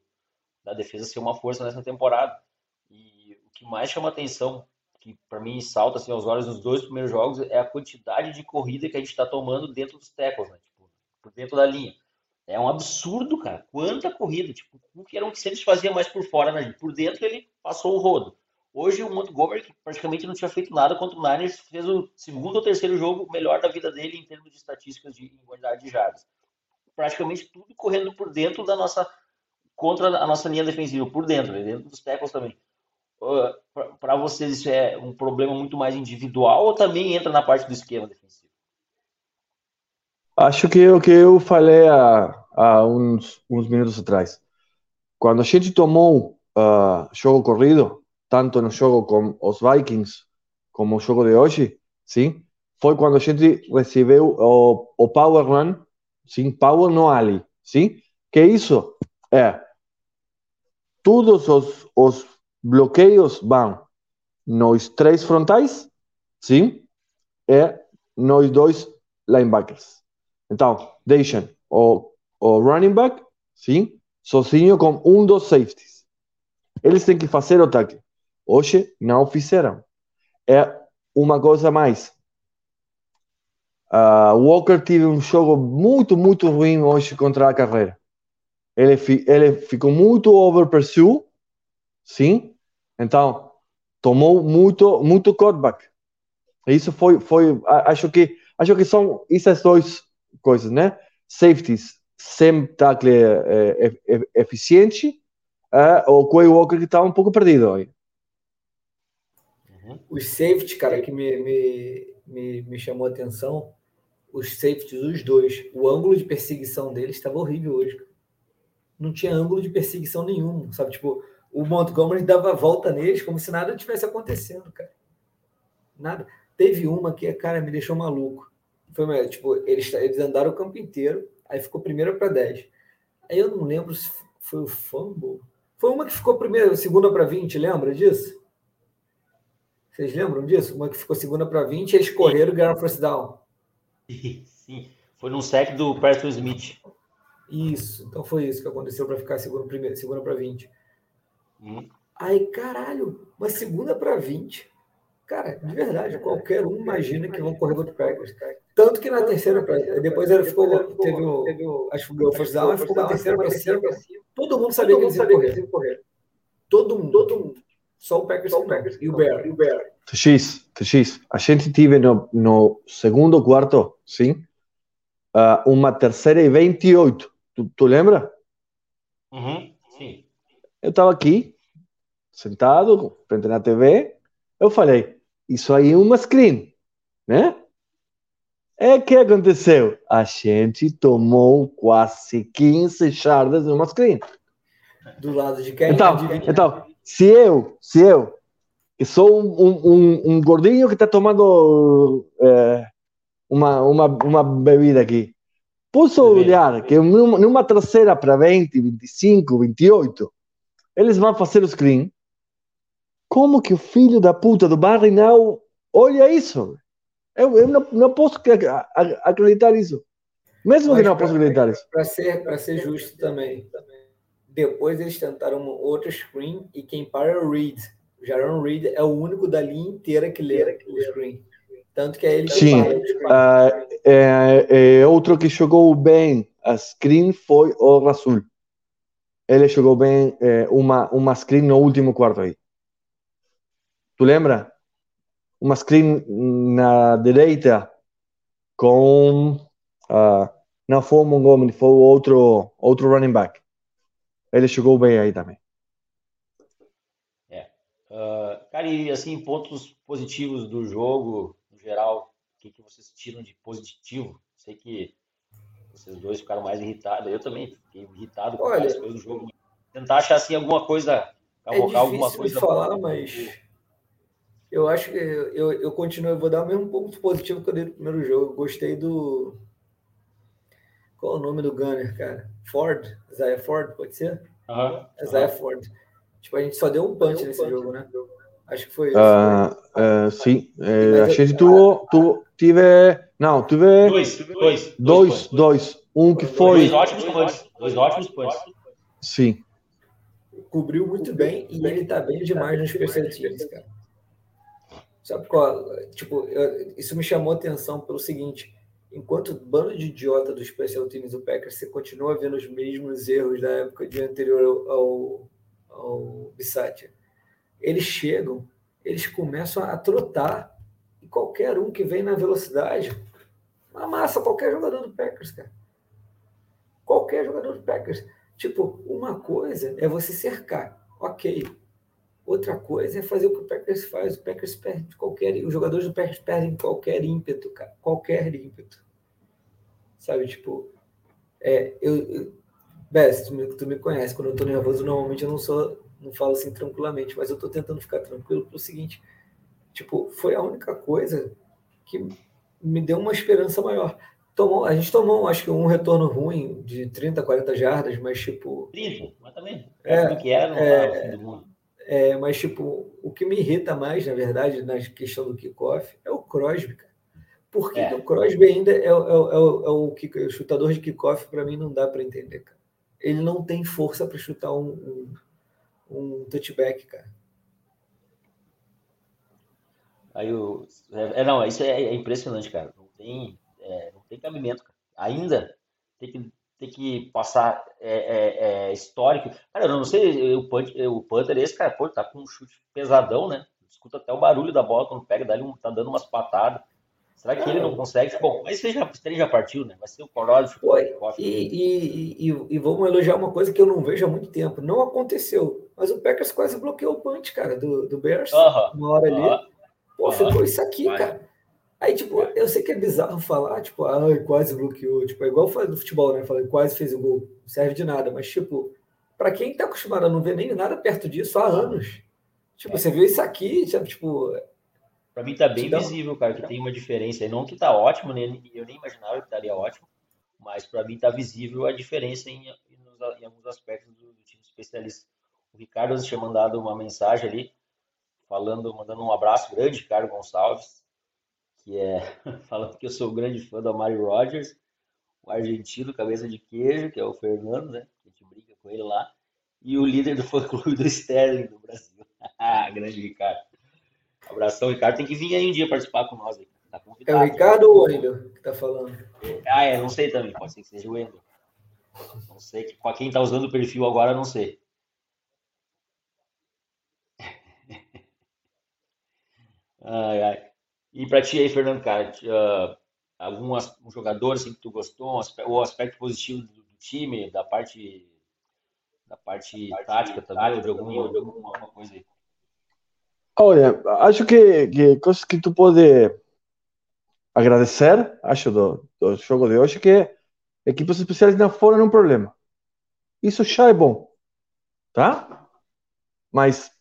da defesa ser uma força nessa temporada. E o que mais chama atenção, que para mim salta assim, aos olhos nos dois primeiros jogos, é a quantidade de corrida que a gente está tomando dentro dos tackles, né? Tipo, por dentro da linha. É um absurdo, cara. Quanta corrida. Tipo, o que era um que sempre fazia mais por fora, né? Por dentro ele passou o rodo. Hoje o Montgomery, que praticamente não tinha feito nada contra o Niners, fez o segundo ou terceiro jogo melhor da vida dele em termos de estatísticas de quantidade de jardas. Praticamente tudo correndo por dentro da nossa contra a nossa linha defensiva, por dentro, né? dentro dos tackles também. Para vocês isso é um problema muito mais individual ou também entra na parte do esquema defensivo? Acho que o que eu falei há, há uns, uns minutos atrás. Quando a gente tomou uh, jogo corrido, tanto no jogo com os Vikings como o jogo de hoje, sim, foi quando a gente recebeu o, o Power Run, sim, Power no Ali, sim, que isso é todos os, os bloqueios vão nos três frontais, sim, e nos dois linebackers. Então, deixam o, o running back, sim, sozinho com um dos safeties. Eles têm que fazer o tackle. Hoje não fizeram. É uma coisa mais. Uh, Walker teve um jogo muito, muito ruim hoje contra a carreira. Ele, ele ficou muito over pursue, sim. Então, tomou muito, muito cutback. Isso foi, foi, acho que, acho que são essas duas coisas, né? Safeties sem tackle é, é, eficiente, é, o Quay Walker que está um pouco perdido aí. Uhum. Os safety, cara, que me, me, me, me chamou a atenção, os safeties, os dois, o ângulo de perseguição deles estava horrível hoje. Não tinha ângulo de perseguição nenhum, sabe? Tipo, o Montgomery dava volta neles como se nada tivesse acontecendo, cara. Nada. Teve uma que, cara, me deixou maluco. Foi, tipo, eles, eles andaram o campo inteiro, aí ficou primeiro para 10. Aí eu não lembro se foi o fumble. Foi uma que ficou primeiro, segunda para 20, lembra disso? Vocês lembram disso? Uma que ficou segunda para 20, eles correram e ganharam first down. Sim, foi num sec do Preston Smith. Isso, então foi isso que aconteceu para ficar segunda, primeiro, segunda para 20. Hum. Aí, caralho, uma segunda para 20. Cara, de verdade, qualquer um imagina que vão correr contra o Packers. Tanto que na terceira, pra, depois ele ficou, teve o, acho que o first down, ficou na terceira para cima. Todo mundo sabia que eles iam correr. Todo mundo, todo mundo. Só o Packers, Só o Packers e o Bear. E o Bear. TX, TX, a gente tive no, no segundo quarto, sim, uh, uma terceira e 28. Tu, tu lembra? Uhum. Eu estava aqui, sentado, frente na TV, eu falei, isso aí é uma screen, né? É que aconteceu? A gente tomou quase 15 jardas numa screen. Do lado de quem? Então, então se eu, se eu, que sou um, um, um gordinho que está tomando é, uma, uma, uma bebida aqui, posso olhar que numa, numa terceira para 20, 25, 28, eles vão fazer o screen. Como que o filho da puta do Barry não olha isso? Eu, eu não, não posso acreditar isso. Mesmo Mas que não pra, posso acreditar isso. Para ser, ser justo também. também depois eles tentaram uma outra screen e quem para é o Reed. O Jaron Reed é o único da linha inteira que lê o screen. Tanto que é ele que Sim. Uh, é, é, outro que jogou bem a screen foi o Rasul. Ele jogou bem é, uma, uma screen no último quarto aí. Tu lembra? Uma screen na direita com. Uh, não foi o Montgomery, foi outro, outro running back. Ele chegou bem aí também. É. Uh, cara, e assim, pontos positivos do jogo, no geral, o que, que vocês tiram de positivo? Sei que vocês dois ficaram mais irritados. Eu também fiquei irritado com Olha, as coisas do jogo. tentar achar assim alguma coisa, colocar é alguma coisa. falar, mas eu acho que eu, eu continuo, eu vou dar o mesmo ponto positivo que eu dei no primeiro jogo. Eu gostei do. Qual é o nome do Gunner, cara? Ford? Isaiah Ford, pode ser? Uhum. Isaiah Ford. Tipo, a gente só deu um punch nesse um jogo, né? Acho que foi isso. Uh, uh, sim, uh, a gente tuvo, tuvo, tive. Não, tive. Dois, dois. Dois, dois. Um que foi. Dois ótimos punts. Dois ótimos punts. Sim. Cobriu muito bem e ele tá bem demais nos teams, cara. Sabe qual? Tipo, eu, isso me chamou atenção pelo seguinte: enquanto bando de idiota do Special Teams do Packers, você continua vendo os mesmos erros da época de anterior ao, ao Bissatia. Eles chegam, eles começam a trotar e qualquer um que vem na velocidade amassa qualquer jogador do Packers, cara. Qualquer jogador do Packers. Tipo, uma coisa é você cercar, ok. Outra coisa é fazer o que o Packers faz. O Packers perde qualquer. Os jogadores do Packers perdem qualquer ímpeto, cara. Qualquer ímpeto. Sabe, tipo. É, eu. eu Bess, tu me, tu me conhece. Quando eu tô nervoso, normalmente eu não sou. Não falo assim tranquilamente, mas eu tô tentando ficar tranquilo pelo seguinte. Tipo, foi a única coisa que me deu uma esperança maior. Tomou, a gente tomou, acho que um retorno ruim de 30, 40 jardas, mas tipo. 30, mas também. É, que era, não é, do mundo. É, mas, tipo, o que me irrita mais, na verdade, na questão do kickoff, é o Crosby, cara. Por que, é. que o Crosby ainda é, é, é, é o, o chutador de kickoff, para mim, não dá para entender, cara. Ele não tem força para chutar um, um, um, touchback, cara. Aí o. É, não, isso é, é impressionante, cara. Não tem, não tem cabimento, cara. Ainda tem que ter que passar é, é, é, histórico. Cara, eu não sei, o, Panther, o Panther, esse cara, pô, tá com um chute pesadão, né? Escuta até o barulho da bola quando pega, dali tá dando umas patadas. Será que ele não consegue? Bom, mas ele já, ele já partiu, né? Vai ser o Corolli. E, e, e, e, vamos elogiar uma coisa que eu não vejo há muito tempo. Não aconteceu, mas o Packers quase bloqueou o punch, cara, do, do Bears. Uh -huh. Uma hora ali. Uh -huh. Pô, uh -huh. ficou isso aqui, cara. Aí, tipo, eu sei que é bizarro falar, tipo, ah, quase bloqueou. Tipo, é igual do futebol, né? Falei, quase fez o gol. Não serve de nada. Mas, tipo, para quem tá acostumado a não ver nem nada perto disso há anos. Tipo, é. você viu isso aqui, sabe, tipo. Pra mim tá bem visível, cara, que tem uma diferença. E não que tá ótimo, né? Eu nem imaginava que estaria ótimo. Mas para mim tá visível a diferença em, em, em alguns aspectos do, do time especialista. O Ricardo tinha mandado uma mensagem ali, falando, mandando um abraço grande, Ricardo Gonçalves que é falando que eu sou um grande fã do Mario Rogers, o argentino cabeça de queijo, que é o Fernando, né? A gente brinca com ele lá, e o líder do fã-clube do Sterling do Brasil. grande Ricardo. Abração, Ricardo. Tem que vir aí um dia participar com nós. Aí. Tá é o Ricardo ou o Wendel que tá falando? Ah, é, não sei também. Pode ser que seja o Wendel. Não sei. Que, pra quem tá usando o perfil agora, não sei. Ai, ai. E para ti aí, Fernando, cara, uh, algum um jogador assim, que tu gostou, o aspecto positivo do, do, time, da parte da parte, tática também, ou de, algum, de alguma, coisa aí? Olha, acho que, que coisas que tu pode agradecer, acho, do, do jogo de hoje, que equipes especiais não foram um problema. Isso já é bom, tá? Mas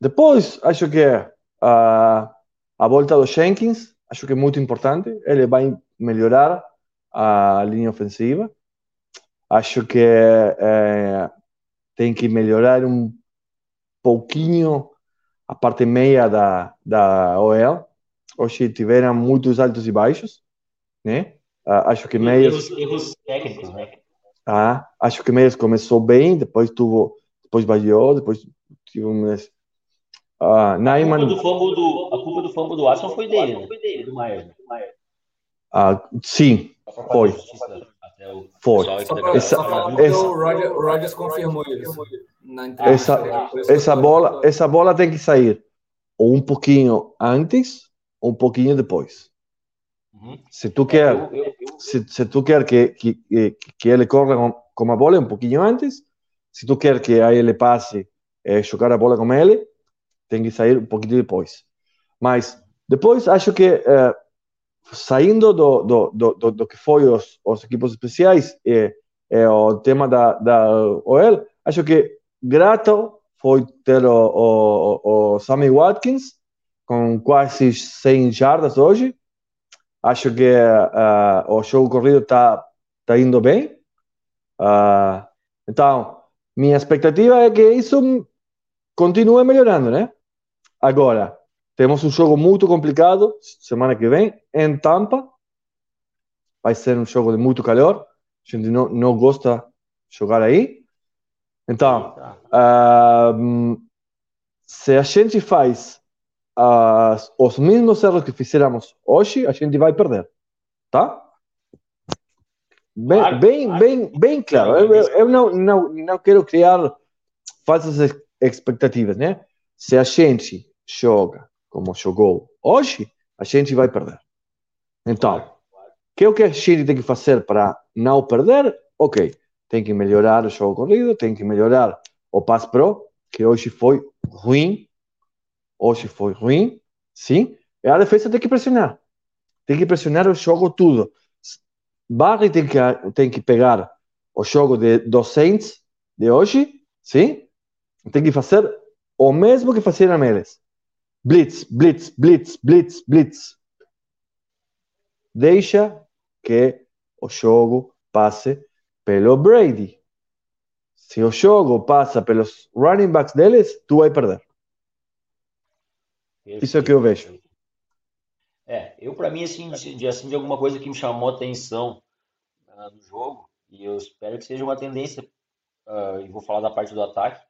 depois, acho que uh, a volta do Jenkins, acho que é muito importante. Ele vai melhorar a linha ofensiva. Acho que é, tem que melhorar um pouquinho a parte meia da, da OL. Hoje tiveram muitos altos e baixos, né? acho que meios erros técnicos, né? Ah, acho que meios começou bem, depois tuvo, depois variou, depois tive umas ah, Naiman... Culpa do do, fumble do Watson foi dele, né? Foi dele, do Myers. Né? Ah, sim, foi. Foi. Essa, essa, o Roger, Rogers confirmou isso. Essa, essa, bola, essa bola tem que sair ou um pouquinho antes ou um pouquinho depois. Uhum. Se tu quer. Se, se, tu quer que, que, que ele corra com, com a bola um pouquinho antes, se tu quer que aí ele passe e jogar a bola com ele, tem que sair um pouquinho depois. Mas depois acho que é, saindo do, do, do, do, que foi os, os equipos especiais e o tema da, da OL, acho que grato foi ter o, o, o Sammy Watkins com quase 100 jardas hoje. Acho que uh, o jogo corrido está tá indo bem. Uh, então, minha expectativa é que isso continue melhorando, né? Agora, temos um jogo muito complicado semana que vem em Tampa. Vai ser um jogo de muito calor. A gente não, não gosta de jogar aí. Então, uh, se a gente faz uh, os mesmos erros que fizemos hoje, a gente vai perder. Tá? Bem, claro, bem, claro. bem, bem claro. Eu, eu, não, não, não quero criar falsas expectativas, né? Se a gente joga como jogou hoje, a gente vai perder. Então, que é o que a gente tem que fazer para não perder? Ok, tem que melhorar o jogo corrido, tem que melhorar o pass pro, que hoje foi ruim. Hoje foi ruim, sim. E a defesa tem que pressionar. Tem que pressionar o jogo tudo. Barry tem que, tem que pegar o jogo de, dos Saints de hoje, sim. Tem que fazer o mesmo que faziam eles. Blitz, blitz, blitz, blitz, blitz. Deixa que o jogo passe pelo Brady. Se o jogo passa pelos running backs deles, tu vai perder. Isso é o que eu vejo. É, eu para mim assim de, assim de alguma coisa que me chamou a atenção uh, no jogo e eu espero que seja uma tendência uh, e vou falar da parte do ataque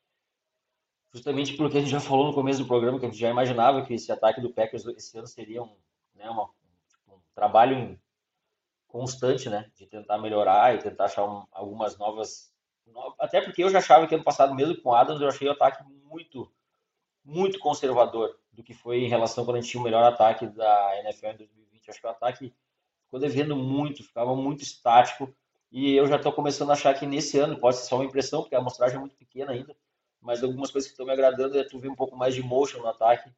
justamente pelo que a gente já falou no começo do programa que a gente já imaginava que esse ataque do Packers esse ano seria um, né, uma, um trabalho constante, né? De tentar melhorar e tentar achar um, algumas novas. Até porque eu já achava que ano passado, mesmo com Adams, eu achei o ataque muito, muito conservador do que foi em relação quando a gente tinha o melhor ataque da NFL em 2020. Acho que o ataque ficou devendo muito, ficava muito estático. E eu já estou começando a achar que nesse ano, pode ser só uma impressão, porque a amostragem é muito pequena ainda, mas algumas coisas que estão me agradando é tu ver um pouco mais de motion no ataque.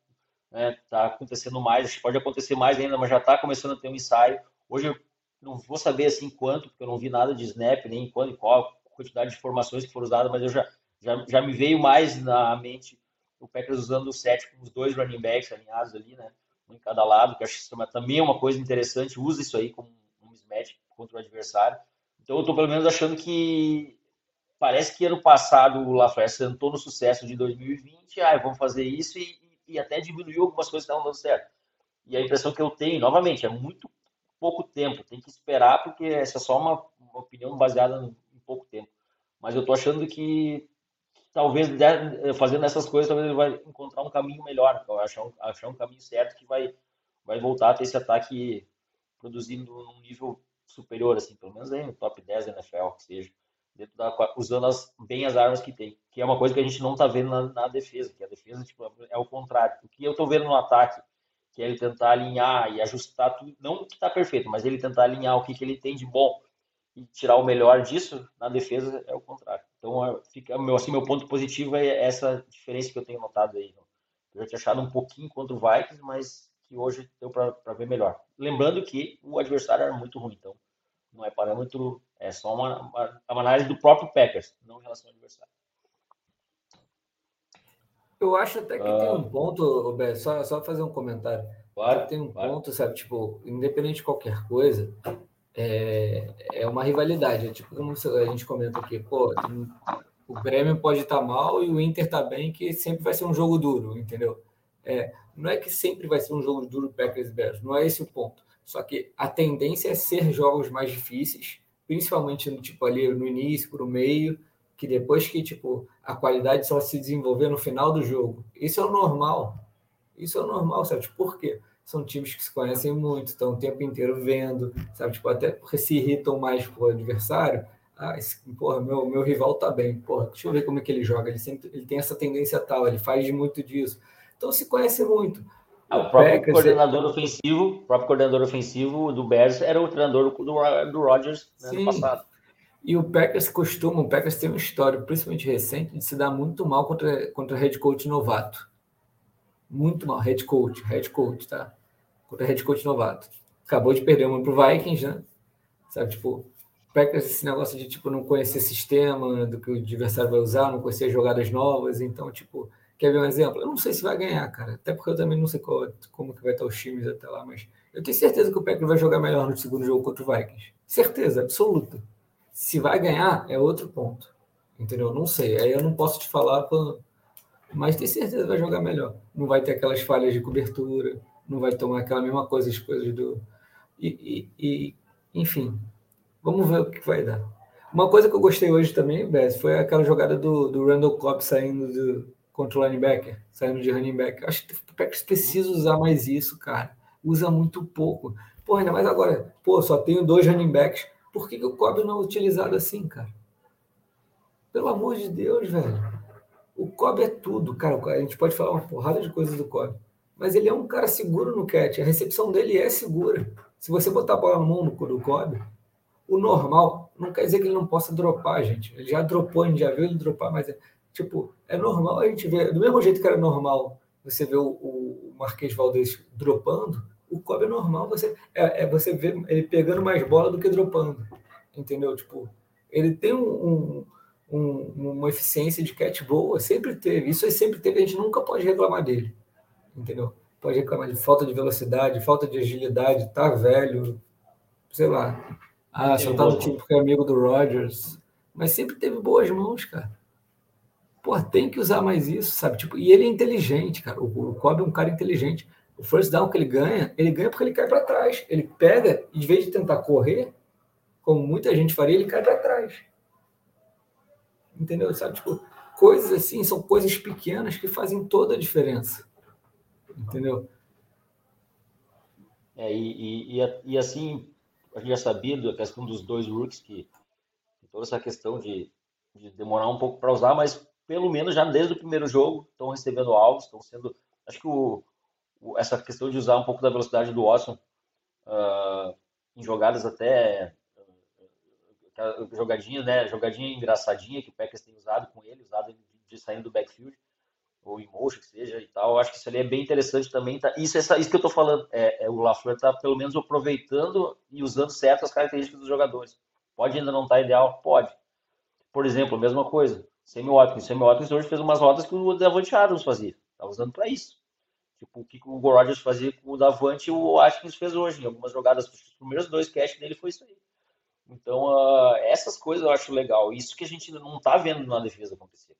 Né? Tá acontecendo mais, pode acontecer mais ainda, mas já está começando a ter um ensaio. Hoje eu não vou saber assim quanto, porque eu não vi nada de snap, nem quando e qual quantidade de informações que foram usadas, mas eu já, já, já me veio mais na mente o Packers usando o set com os dois running backs alinhados ali, né? Um em cada lado, que acho que também é uma coisa interessante, usa isso aí como um mismatch contra o adversário. Então eu tô pelo menos achando que parece que ano passado o LaFleur sentou no sucesso de 2020, ah, vamos fazer isso e, e até diminuiu algumas coisas que estavam dando certo. E a impressão que eu tenho, novamente, é muito pouco tempo, tem que esperar, porque essa é só uma, uma opinião baseada em pouco tempo. Mas eu estou achando que talvez fazendo essas coisas, talvez ele vai encontrar um caminho melhor, achar um, achar um caminho certo que vai, vai voltar a ter esse ataque produzindo num nível superior, assim, pelo menos aí no top 10 da NFL, que seja, dentro da, usando as, bem as armas que tem, que é uma coisa que a gente não está vendo na, na, defesa, que a defesa tipo, é o contrário. O que eu estou vendo no ataque que é ele tentar alinhar e ajustar tudo, não que está perfeito, mas ele tentar alinhar o que, que ele tem de bom e tirar o melhor disso, na defesa é o contrário. Então, fica, meu, assim, meu ponto positivo é essa diferença que eu tenho notado aí. Eu já tinha achado um pouquinho contra o Vikings, mas que hoje deu para ver melhor. Lembrando que o adversário era muito ruim, então não é parâmetro, é só uma, uma, uma análise do próprio Packers, não em relação ao adversário. Eu acho até que ah. tem um ponto, Roberto, só, só fazer um comentário. Claro, tem um claro. ponto, sabe, tipo, independente de qualquer coisa, é, é uma rivalidade. É tipo como a gente comenta aqui, pô, tem, o Grêmio pode estar tá mal e o Inter tá bem, que sempre vai ser um jogo duro, entendeu? É, não é que sempre vai ser um jogo duro Packers e Bears, não é esse o ponto. Só que a tendência é ser jogos mais difíceis, principalmente no tipo ali no início, para o meio, que depois que tipo a qualidade só se desenvolver no final do jogo. Isso é o normal. Isso é o normal, sabe? Tipo, por quê? São times que se conhecem muito, estão o tempo inteiro vendo, sabe? Tipo, até porque se irritam mais pro adversário. Ah, esse, porra, meu, meu rival tá bem. Porra, deixa eu ver como é que ele joga. Ele sempre ele tem essa tendência tal, ele faz muito disso. Então se conhece muito. Ah, o próprio Packers, coordenador ofensivo, o próprio coordenador ofensivo do Bears era o treinador do, do Rodgers né, no passado. E o Packers costuma, o Packers tem uma história, principalmente recente, de se dar muito mal contra, contra head coach novato. Muito mal, head coach, head coach, tá? Contra head coach novato. Acabou de perder uma pro Vikings, né? Sabe, tipo, Packers esse negócio de tipo não conhecer sistema do que o adversário vai usar, não conhecer jogadas novas, então tipo quer ver um exemplo? Eu não sei se vai ganhar, cara, até porque eu também não sei qual, como que vai estar os times até lá, mas eu tenho certeza que o Packers vai jogar melhor no segundo jogo contra o Vikings, certeza absoluta. Se vai ganhar é outro ponto, entendeu? Não sei, aí eu não posso te falar, mas tenho certeza que vai jogar melhor. Não vai ter aquelas falhas de cobertura, não vai tomar aquela mesma coisa, as coisas do e, e, e enfim, Vamos ver o que vai dar. Uma coisa que eu gostei hoje também, Bess, foi aquela jogada do, do Randall Cobb saindo do, contra o linebacker, saindo de running back. Acho que o Packers precisa usar mais isso, cara. Usa muito pouco. Pô, ainda mais agora. Pô, só tenho dois running backs. Por que, que o Cobb não é utilizado assim, cara? Pelo amor de Deus, velho. O Cobb é tudo, cara. A gente pode falar uma porrada de coisas do Cobb. Mas ele é um cara seguro no catch. A recepção dele é segura. Se você botar a bola no mão do Cobb, o normal não quer dizer que ele não possa dropar, gente. Ele já dropou, a gente já viu ele dropar, mas é, tipo, é normal a gente ver, do mesmo jeito que era normal você ver o, o Marquês Valdez dropando, o Kobe é normal você é, é, você ver ele pegando mais bola do que dropando, entendeu? Tipo, ele tem um, um, um, uma eficiência de catch boa, sempre teve. Isso aí sempre teve, a gente nunca pode reclamar dele, entendeu? Pode reclamar de falta de velocidade, falta de agilidade, tá velho, sei lá. Ah, só tá no time porque é amigo do Rogers. Mas sempre teve boas mãos, cara. Pô, tem que usar mais isso, sabe? Tipo, e ele é inteligente, cara. O, o Kobe é um cara inteligente. O first down que ele ganha, ele ganha porque ele cai para trás. Ele pega, em vez de tentar correr, como muita gente faria, ele cai para trás. Entendeu? Sabe? Tipo, coisas assim, são coisas pequenas que fazem toda a diferença. Entendeu? É, e, e, e assim, a gente já sabia da questão dos dois rooks, que toda essa questão de, de demorar um pouco para usar, mas pelo menos já desde o primeiro jogo estão recebendo alvos, estão sendo. Acho que o, o, essa questão de usar um pouco da velocidade do Watson uh, em jogadas até. Uh, jogadinha, né? Jogadinha engraçadinha que o Packers tem usado com ele, usado de, de saindo do backfield ou emotion que seja e tal. Acho que isso ali é bem interessante também. Tá? Isso, essa, isso que eu estou falando, é, é, o LaFleur está pelo menos aproveitando e usando certas características dos jogadores. Pode ainda não estar tá ideal? Pode. Por exemplo, a mesma coisa, Sammy Watkins hoje fez umas rotas que o Davante Adams fazia. Está usando para isso. Tipo, o que o Rodgers fazia com o Davante o Watkins fez hoje. Em algumas jogadas, os primeiros dois catch dele foi isso aí. Então, uh, essas coisas eu acho legal. Isso que a gente não está vendo na defesa acontecer.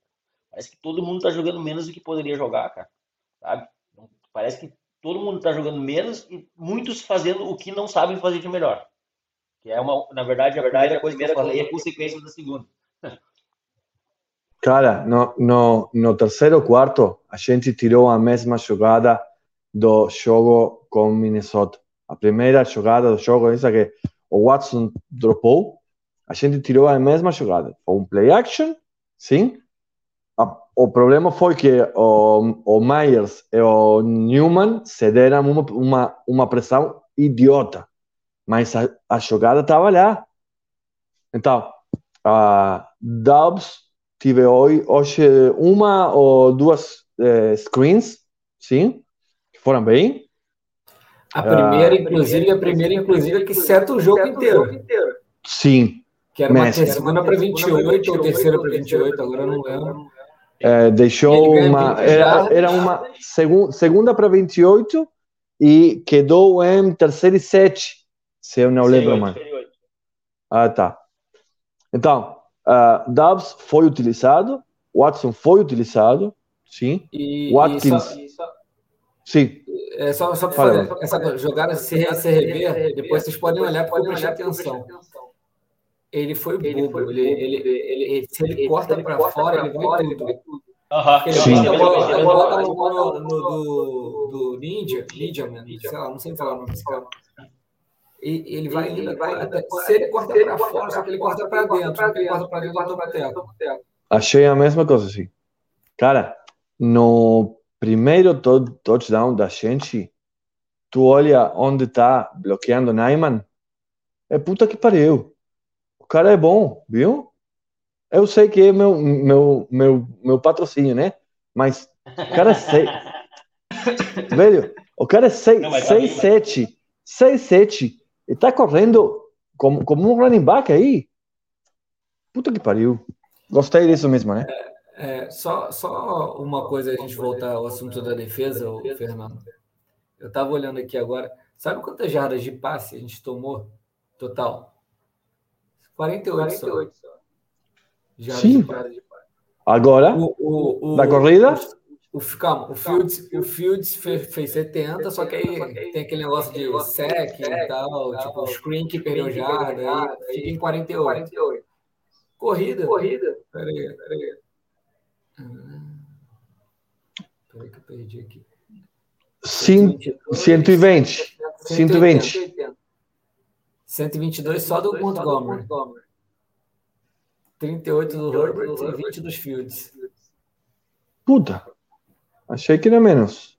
Parece que todo mundo está jogando menos do que poderia jogar, cara. Sabe? Parece que todo mundo está jogando menos e muitos fazendo o que não sabem fazer de melhor. Que é uma, na verdade, a verdade, a coisa que eu falei é consequência da segunda. Cara, no, no, no terceiro quarto, a gente tirou a mesma jogada do jogo com Minnesota. A primeira jogada do jogo, essa que o Watson dropou, a gente tirou a mesma jogada. Foi um play action, sim, o problema foi que o, o Myers e o Newman cederam uma, uma, uma pressão idiota, mas a, a jogada estava lá. Então, a Dubs tive hoje, hoje uma ou duas eh, screens, sim, que foram bem. A primeira, uh, inclusive, a primeira, inclusive, que seta o jogo, inteiro. Sim. Que era uma segunda para 28 ou terceira para 28, agora eu não lembro. É, deixou uma. Era, era uma segu, segunda para 28 e quedou em terceira e sete, se eu não lembro mal. Ah, tá. Então, uh, Dubs foi utilizado, Watson foi utilizado, sim. E, Watkins. E só, sim. É, só só para fazer essa jogada se, se rever, depois vocês podem olhar para prestar atenção. Ele foi bobo. Ele, foi ele, ele, ele, ele, se ele, corta para fora, ele vai tudo. Uhum. Ele Sim. bota, ele bota no, no, no, do, do Ninja, Ninja, sei lá, não sei falar o nome desse cara. E ele vai indo, ele vai até, se ele corta para fora, só que ele corta para dentro, ele corta para dentro, corta para dentro. Achei a mesma coisa, sim. Cara, no primeiro touchdown da gente, tu olha onde tá bloqueando Naiman, é puta que pariu cara é bom, viu? Eu sei que é meu, meu, meu, meu patrocínio, né? Mas o cara é seis. Velho, o cara é 6, 6, 7. 6, 7. E tá correndo como, como um running back aí. Puta que pariu. Gostei disso mesmo, né? É, só, só uma coisa, a gente voltar ao assunto da defesa, o Fernando. Eu estava olhando aqui agora. Sabe quantas jardas de passe a gente tomou total? 48, 48 só. Jardas Sim. de passe. Agora, o, o, o, da corrida? O, calma, o Fields, o Fields fez, fez 70, só que aí tem aquele negócio de sec e tal, tipo, o screen que perdeu jarda, aí fica em 48. Corrida. Corrida. Peraí, peraí. Peraí que eu perdi aqui. 120. 120. 120. 122 só do Montgomery. 38 do Herbert e 20 dos Fields. Puta. Achei que era menos.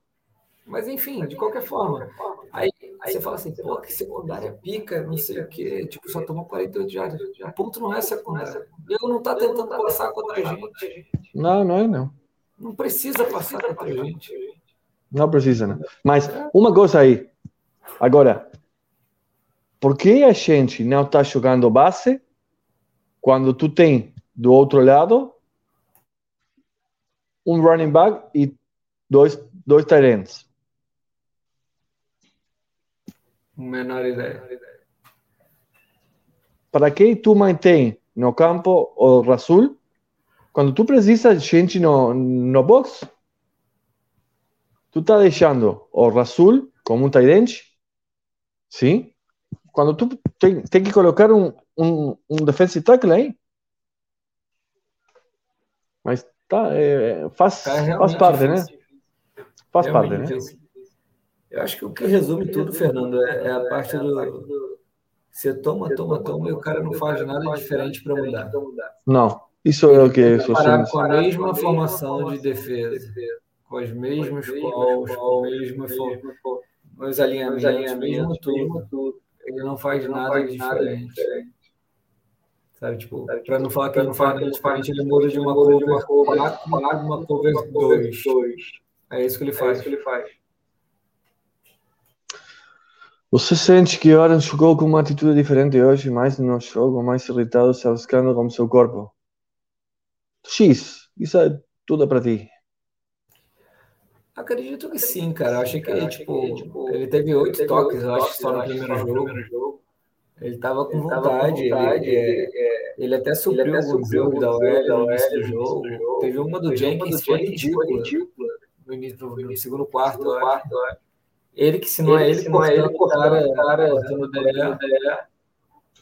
Mas enfim, de qualquer forma. Aí, aí você fala assim, pô, que secundária pica, não sei o quê. Tipo, só tomou 48 jardas. O ponto não é secundária. Ele não tá tentando passar contra a gente. Não, não é não. Não precisa passar contra a gente. Não precisa, não. Mas uma coisa aí. Agora, por que a gente não está jogando base quando tu tem do outro lado um running back e dois, dois tight ends. Menor ideia. Para que tu mantém no campo o Rasul quando tu precisa de gente no, no box? Tu está deixando o Rasul como um end, sim? Quando tu tem, tem que colocar um, um, um defensive tackle aí. Mas tá, é, faz, é faz parte, né? Faz parte, né? Eu acho que o que resume tudo, Fernando, é, é a parte do. Você toma, toma, toma, e o cara não faz nada diferente para mudar. Não, isso é o que eu sou com a mesma formação de defesa, com os mesmos calls, com os alinhamentos, mesmo tudo. Ele não faz nada diferente. Sabe, tipo, para não falar que ele não faz nada diferente, ele muda de uma cover 4 para uma cover 2. É isso que ele faz. É que ele faz. Você sente que o Aaron jogou com uma atitude diferente hoje, mais no jogo, mais irritado, se arriscando com seu corpo? X, isso é tudo para ti. Acredito que sim, cara. Eu achei que, tipo, tipo, ele teve oito toques, eu acho, só no primeiro jogo. Ele estava com vontade, ele, ele, ele até subiu alguns erros da OL no início do jogo. Teve uma do Jenkins que foi ridícula no, início, no segundo quarto, quarto Ele que se não é ele, não é ele, o cara, cara no DE,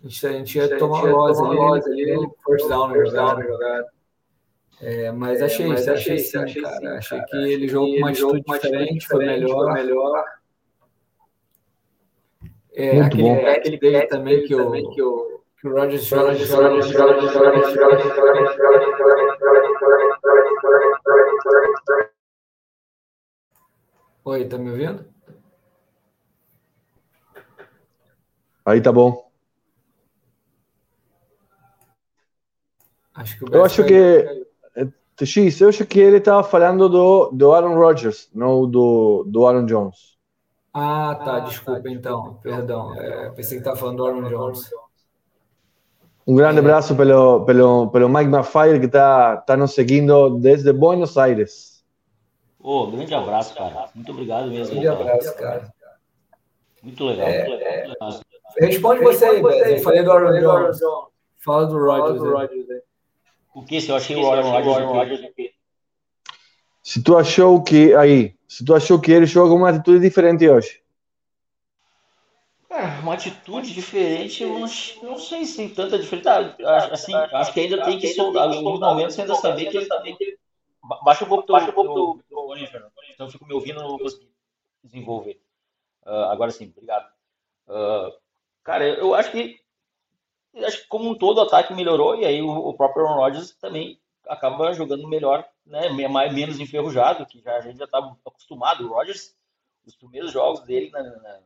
a gente ia tomar loss ali, first down na jogada. É, mas achei, é, mas achei, achei, sim, achei, cara. Sim, achei cara. que ele jogou com uma atitude diferente, foi melhor. melhor. É, Muito aquele bom. pack dele também que o, que o, que o Rogers joga, joga, joga, joga, Oi, tá me ouvindo? Aí tá bom. Acho que eu acho que TX, eu acho que ele estava falando do, do Aaron Rodgers, não do, do Aaron Jones. Ah, tá, desculpa então, perdão. É, pensei que estava falando do Aaron Jones. Um grande é. abraço pelo, pelo, pelo Mike McFire, que está tá nos seguindo desde Buenos Aires. Ô, oh, grande abraço, cara. Muito obrigado mesmo. Grande abraço, cara. Muito legal, é, muito legal. É. Responde você aí. Eu falei do Aaron Jones. Fala do Rodgers aí. O que? Se eu achei o Aaron Rodgers? Se tu achou que aí, se tu achou que ele jogou uma atitude diferente hoje. É, uma atitude diferente, eu não, não sei se tem tanta diferença. Assim, acho que ainda tem que soldar. Em alguns momentos ainda saber que ele. Baixa um pouco do, baixa um pouco do, então eu fico me ouvindo, não desenvolver. Uh, agora sim, obrigado. Uh, cara, eu acho que acho que como um todo o ataque melhorou e aí o, o próprio Aaron Rodgers também acaba jogando melhor, né, mais, menos enferrujado, que já, a gente já está acostumado. O Rodgers, os primeiros jogos dele, na, na,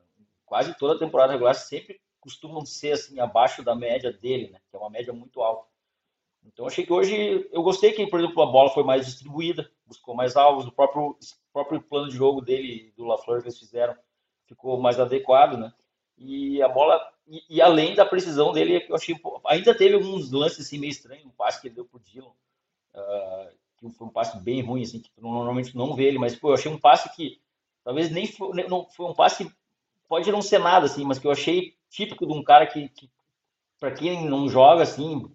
quase toda a temporada regular, sempre costumam ser assim abaixo da média dele, né, que é uma média muito alta. Então achei que hoje eu gostei que, por exemplo, a bola foi mais distribuída, buscou mais alvos, o próprio próprio plano de jogo dele do LaFleur que eles fizeram ficou mais adequado, né? E a bola e, e, além da precisão dele, eu achei. Ainda teve alguns lances assim, meio estranhos, um passe que ele deu pro Dylan, uh, que foi um passe bem ruim, assim, que normalmente não vê ele, mas pô, eu achei um passe que talvez nem foi, não, foi um passe que pode não ser nada, assim, mas que eu achei típico de um cara que, que para quem não joga assim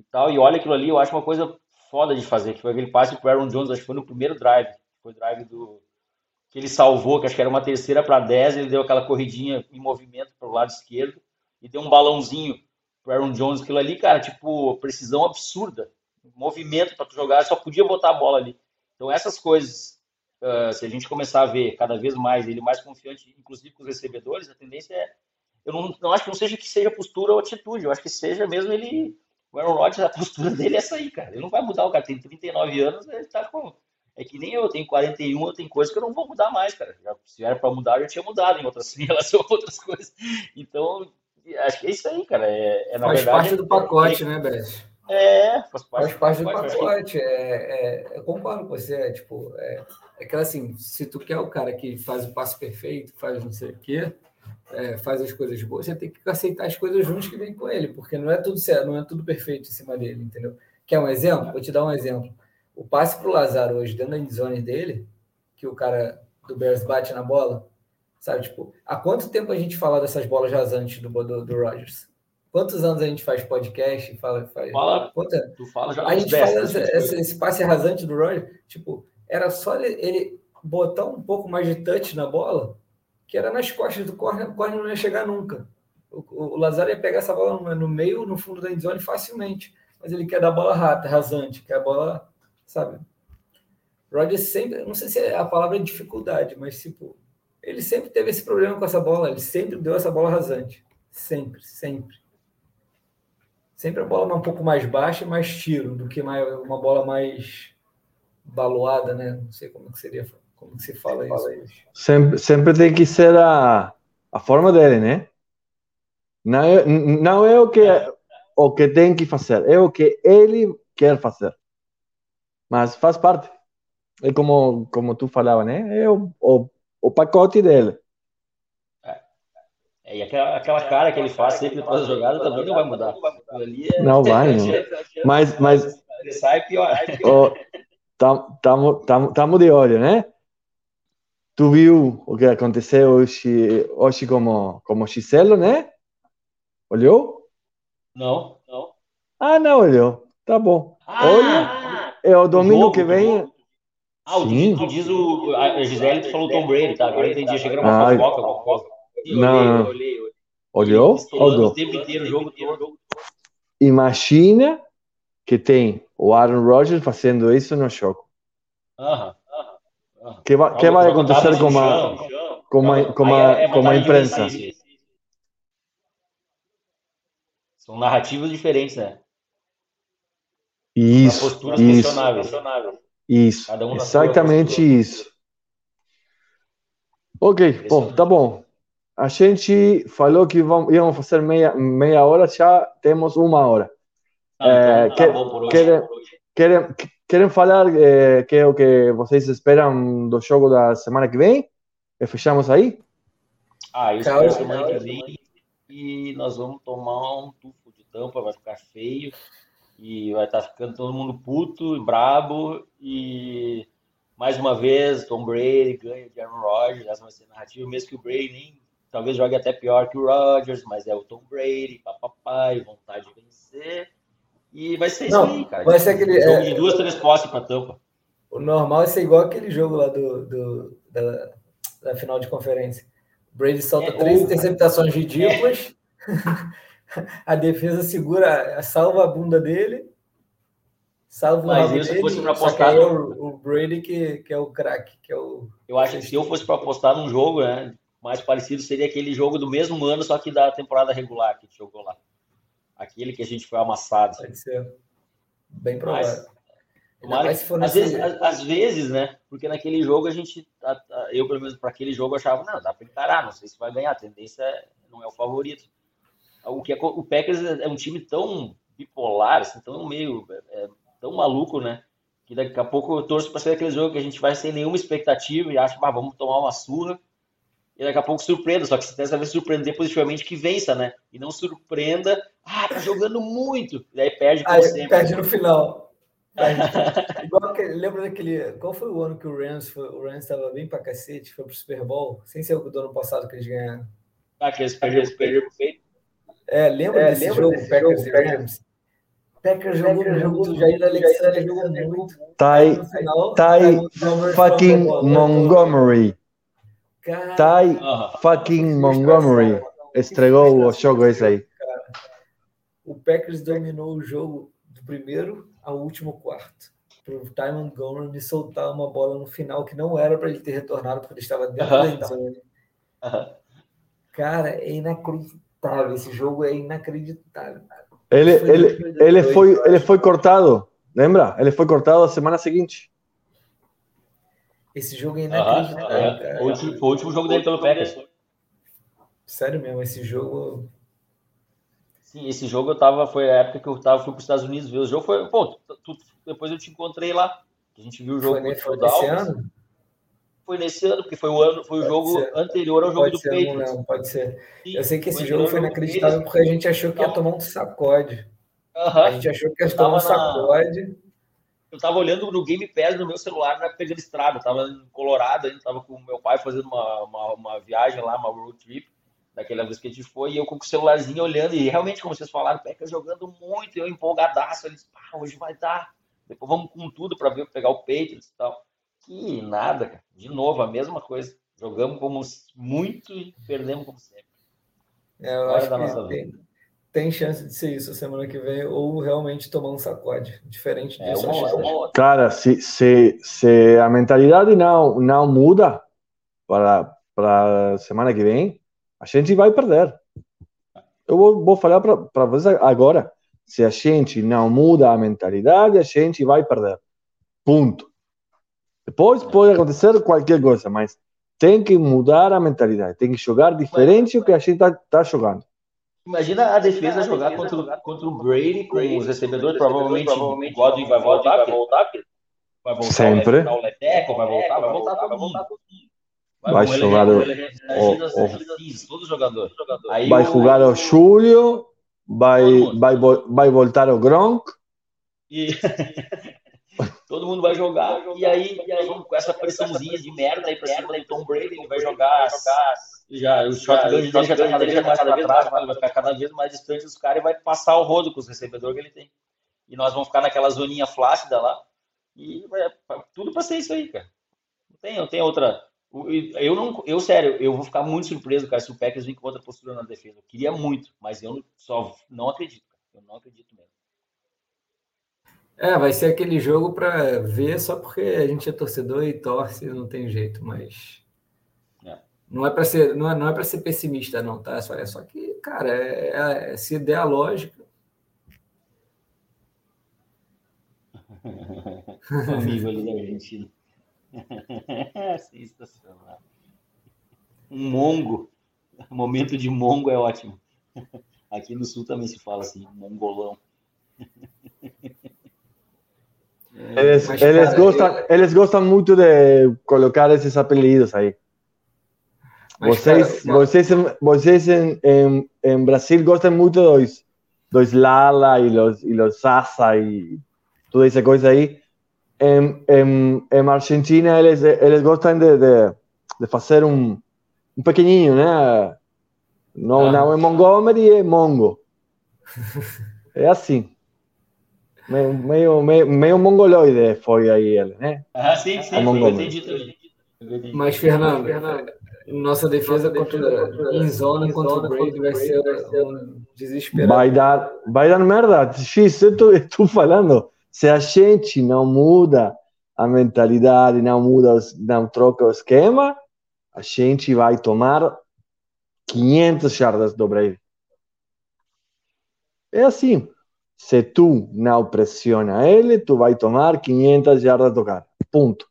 e tal, e olha aquilo ali, eu acho uma coisa foda de fazer, que foi aquele passe pro Aaron Jones, acho que foi no primeiro drive, foi o drive do que ele salvou, que acho que era uma terceira para 10, ele deu aquela corridinha em movimento para o lado esquerdo e deu um balãozinho pro Aaron Jones, aquilo ali, cara, tipo, precisão absurda, movimento para tu jogar, só podia botar a bola ali. Então essas coisas, uh, se a gente começar a ver cada vez mais ele mais confiante, inclusive com os recebedores, a tendência é, eu não, não acho que não seja que seja postura ou atitude, eu acho que seja mesmo ele, o Aaron Rodgers, a postura dele é essa aí, cara, ele não vai mudar, o cara tem 39 anos, ele tá com é que nem eu, tenho 41, eu tenho coisas que eu não vou mudar mais, cara. Já, se era para mudar, eu já tinha mudado em, outras, em relação a outras coisas. Então, acho que é isso aí, cara. É, é na faz verdade, parte do pacote, é, né, Bess? É, faz parte, faz parte do pacote. pacote. É, é, eu concordo com você. É, tipo, é, é aquela assim, se tu quer o cara que faz o passo perfeito, faz não sei o quê, é, faz as coisas boas, você tem que aceitar as coisas juntos que vem com ele, porque não é tudo certo, não é tudo perfeito em cima dele, entendeu? Quer um exemplo? Vou te dar um exemplo. O passe para o Lazaro hoje, dentro da endzone dele, que o cara do Bears bate na bola, sabe? Tipo, há quanto tempo a gente fala dessas bolas rasantes do, do, do Rogers? Quantos anos a gente faz podcast e fala. Faz, fala quanto, tu fala já A gente fala esse, esse, esse, passe rasante do Rogers, tipo, era só ele, ele, botar um pouco mais de touch na bola, que era nas costas do corner, o corner não ia chegar nunca. O, o, Lazaro ia pegar essa bola no, meio, no fundo da endzone facilmente. Mas ele quer dar bola rata, rasante, quer a bola sabe? Rodgers sempre, não sei se é a palavra é dificuldade, mas tipo, ele sempre teve esse problema com essa bola, ele sempre deu essa bola rasante. Sempre, sempre. Sempre a bola um pouco mais baixa e mais tiro do que uma bola mais baloada, né? Não sei como que seria, como que se fala isso. Sempre, sempre tem que ser a, a forma dele, né? Não é, não é o que o que tem que fazer, é o que ele quer fazer. Mas faz parte. É como, como tu falava, né? É o, o, o pacote dele. É, e aquela, aquela cara que ele faz sempre depois da jogada também não vai mudar. É... Não vai, não. Mas, mas ele sai pior. Estamos de olho, né? Tu viu o que aconteceu hoje, hoje como, como Giselo, né? Olhou? Não, não. Ah, não olhou. Tá bom. Ah, Olha. É o domingo jogo, que vem. Ah, o Sim. tu diz o. A Gisele tu falou Tom Brady, tá? Agora eu entendi. Era uma ah, fofoca, coisa. Não. Olhei, olhei, Olhou? Olhou? Imagina que tem o Aaron Rodgers fazendo isso no jogo. Aham. O que vai, que vai acontecer com a, com a, com a, com a imprensa? São narrativas diferentes, né? Isso, isso, isso, um exatamente isso. Ok, bom, tá bom. A gente falou que vamos, íamos fazer meia, meia hora, já temos uma hora. Ah, é, então, tá bom querem, querem, querem falar é, que é o que vocês esperam do jogo da semana que vem? E fechamos aí? Ah, isso é semana que vem e nós vamos tomar um tufo de tampa, vai ficar feio e vai estar tá ficando todo mundo puto e brabo e mais uma vez Tom Brady ganha de Aaron Rodgers, essa vai ser narrativa, mesmo que o Brady nem, talvez jogue até pior que o Rodgers, mas é o Tom Brady, papai, vontade de vencer e vai ser Não, isso aí, cara. Vai ser aquele jogo é, de duas, três postes para tampa. O normal é ser igual aquele jogo lá do, do da, da, final de conferência. Brady solta é, três ou... interceptações ridículas. É. a defesa segura, salva a bunda dele, salva Mas rabo dele, fosse para apostar é o, o, Brady que, que é o craque, que é o... Eu acho que se eu fosse para apostar num jogo, né, mais parecido seria aquele jogo do mesmo ano, só que da temporada regular que a gente jogou lá. Aquele que a gente foi amassado. Pode ser. Bem provável. Mas, às, vezes, às, às, vezes, né? Porque naquele jogo a gente, eu pelo menos para aquele jogo achava, não, dá para encarar, não sei se vai ganhar, a tendência é, não é o favorito o que é, o Packers é um time tão bipolar, assim, tão meio é, tão maluco, né? Que daqui a pouco eu torço para ser aquele jogo que a gente vai sem nenhuma expectativa e acha, ah, vamos tomar uma surra. E daqui a pouco surpreenda. Só que dessa vez surpreender positivamente, que vença, né? E não surpreenda, ah, tá jogando muito. E daí perde como Aí sempre. perde no final. Perde. Igual que, lembra daquele. Qual foi o ano que o Rams foi, o Rams estava bem pra cacete, foi pro Super Bowl? Sem ser o do ano passado que eles ganharam. Ah, que eles perderam, pro peito. É, lembra É, desse lembra jogo, desse Packers jogo, e Rams? Packers jogou muito, o Jair Alexander jogou muito. Ty, Ty fucking bola. Montgomery. Cara, Ty fucking Montgomery. Estregou o jogo esse aí. o Packers dominou o jogo do primeiro ao último quarto. Para o Ty Montgomery soltar uma bola no final que não era para ele ter retornado, porque ele estava dentro Aham. da endzone. Aham. Cara, é inacreditável. Esse jogo é inacreditável. Ele, ele, ele, foi, ele foi cortado, lembra? Ele foi cortado a semana seguinte. Esse jogo é Aham, inacreditável, cara. Foi o último- foi o último jogo dele pelo Packers. Sério mesmo, esse jogo. Sim, esse jogo eu tava, foi a época que eu tava, fui para os Estados Unidos ver o jogo. Foi, pô, tu- tu- depois eu te encontrei lá. A gente viu o jogo Foi, foi nesse ano? Foi nesse ano, porque foi o ano, foi o jogo ser. anterior ao jogo Pode do não Patriots. lembro, pode ser. Sim, Eu sei que esse foi jogo foi jogo inacreditável porque a gente achou que ia tomar um sacode. Aham. A gente achou que ia tomar um Tava na- sacode. Eu tava olhando no Game Pass no meu celular na época de estrada. Eu tava em Colorado ainda, tava com meu pai fazendo uma, uma, uma viagem lá, uma road trip, daquela vez que a gente foi, e eu com o celularzinho olhando, e realmente, como vocês falaram, Packers jogando muito, eu empolgadaço, eles, pá, hoje vai dar. Depois vamos com tudo para ver pegar o Patriots e tal. Que nada, cara. De novo, a mesma coisa. Jogamos como muito e perdemos como sempre. É, eu Hora acho da nossa tem, tem chance de ser isso a semana que vem, ou realmente tomar um sacode. Diferente É disso, uma, acho é uma outra. Cara, se, se, se a mentalidade não, não muda para, para semana que vem, a gente vai perder. Eu vou, vou falar para vocês agora. Se a gente não muda a mentalidade, a gente vai perder. Ponto. Depois pode acontecer qualquer coisa, mas tem que mudar a mentalidade. Tem que jogar diferente do que a gente está tá jogando. Imagina a defesa jogar contra, o- contra o Brady com os recebedores, provavelmente o Godwin vai voltar, porque vai voltar Sempre. o tackle, vai voltar, vai voltar todo mundo. Vai jogar o-. Aí Vai jogar o Júlio, vai, vai, vai voltar o Gronk. E todo mundo vai jogar, e aí nós vamos com essa pressãozinha de merda aí pra cima do Tom Brady, ele vai jogar. Já, o shotgun dele já tá cada vez mais pra trás, vai ficar cada vez mais distante dos caras e vai passar o rodo com os recebedores que ele tem. E nós vamos ficar naquela zoninha flácida lá. E vai, tudo pra ser isso aí, cara. Não tem, não tem outra. Eu não, eu sério, eu vou ficar muito surpreso, cara, se o Packers vir com outra postura na defesa. Eu queria muito, mas eu só não acredito, cara. Eu não acredito mesmo. É, vai ser aquele jogo para ver só porque a gente é torcedor e torce, não tem jeito, mas É. não é para ser, não é, não é para ser pessimista não, tá? É só, é só que, cara, é- é- se der a lógica, amigo ali da Argentina. Sensacional. Um mongo. Momento de mongo é ótimo. Aqui no sul também se fala assim, mongolão. Eles, Mas, eles, cara, gostam, eles gostam muito de colocar esses apelidos aí. Vocês, cara, vocês, vocês em, em, em Brasil gostam muito dos, dos Lala e los, e los Sasa e toda essa coisa aí. Em, em, em Argentina, eles, eles gostam de, de, de fazer um, um pequenininho, né? Não, Ah. não é Montgomery, é Mongo. É assim. Meio, meio, meio, meio mongoloide foi aí ele, né? Ah, sim, sim, É eu mongol. entendi também. Eu mas Fernando, nossa defesa contra em zona contra o Brady vai ser um desesperado. Vai dar, vai dar merda. X, eu tô, eu tô falando. Se a gente não muda a mentalidade, não muda, não troca o esquema, a gente vai tomar 500 jardas do Brady. É assim. Se tu não pressiona ele, tu vai tomar 500 jardas do cara. Ponto.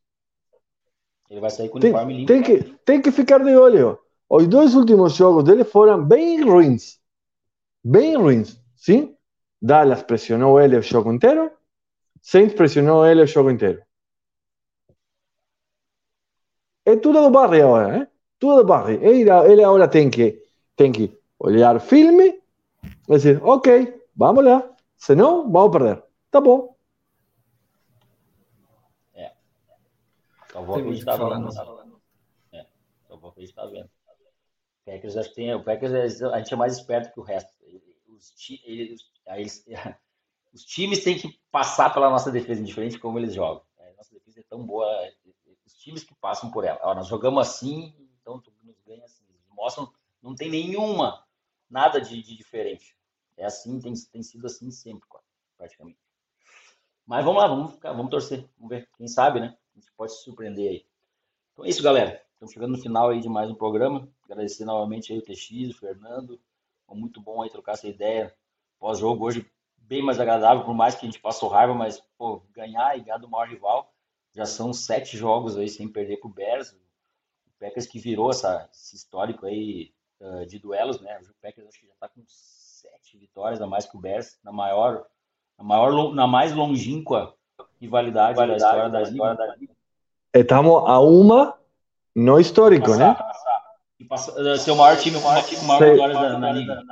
Ele vai sair com o Tem, uniforme limpo. tem, que, tem que ficar de olho. Os dois últimos jogos dele foram bem ruins. Bem ruins, sim? Dallas pressionou ele o jogo inteiro. Saints pressionou ele o jogo inteiro. É tudo do barrio agora, né? tudo barre. Ele, ele agora tem que, tem que olhar filme e dizer, ok, vamos lá. Senão, vamos perder. Tá bom. É. Só vou acreditar vendo. É. Só vou acreditar vendo. O Packers, acho que tem, o Packers, a gente é mais esperto que o resto. Os, eles, eles, os times têm que passar pela nossa defesa, indiferente de como eles jogam. É, nossa defesa é tão boa, os times que passam por ela. Ó, nós jogamos assim, então tu nos ganha assim. Eles mostram, não tem nenhuma, nada de, de diferente. É assim, tem, tem sido assim sempre, praticamente. Mas vamos lá, vamos ficar, vamos torcer, vamos ver. Quem sabe, né? Pode se surpreender aí. Então é isso, galera. Estamos chegando no final aí de mais um programa. Agradecer novamente aí o TX, o Fernando. Foi muito bom aí trocar essa ideia pós-jogo. Hoje bem mais agradável, por mais que a gente passou raiva, mas pô, ganhar e ganhar do maior rival. Já são sete jogos aí sem perder pro Bears. O Packers que virou essa, esse histórico aí uh, de duelos, né? O Packers acho que já está com sete vitórias a mais que o Bears, na maior, na maior, na mais longínqua rivalidade, da história da, história da liga. Estamos a uma no histórico, passar, né? Passar. E seu maior time, o maior time, maior vitórias na, na liga.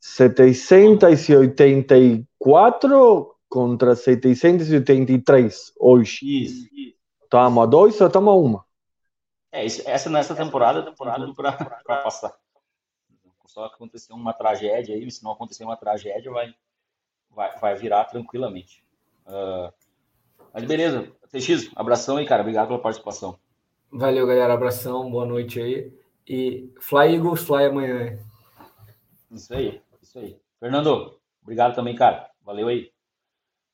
784 contra 783 hoje. Isso, isso. Estamos a dois ou estamos a uma? É, isso, essa nessa temporada, temporada para passar. Só acontecer uma tragédia aí, se não acontecer uma tragédia, vai, vai, vai virar tranquilamente. Uh, mas beleza, TX, abração aí, cara. Obrigado pela participação. Valeu, galera. Abração, boa noite aí. E Fly Eagles, Fly amanhã. Isso aí. Isso aí. Fernando, obrigado também, cara. Valeu aí.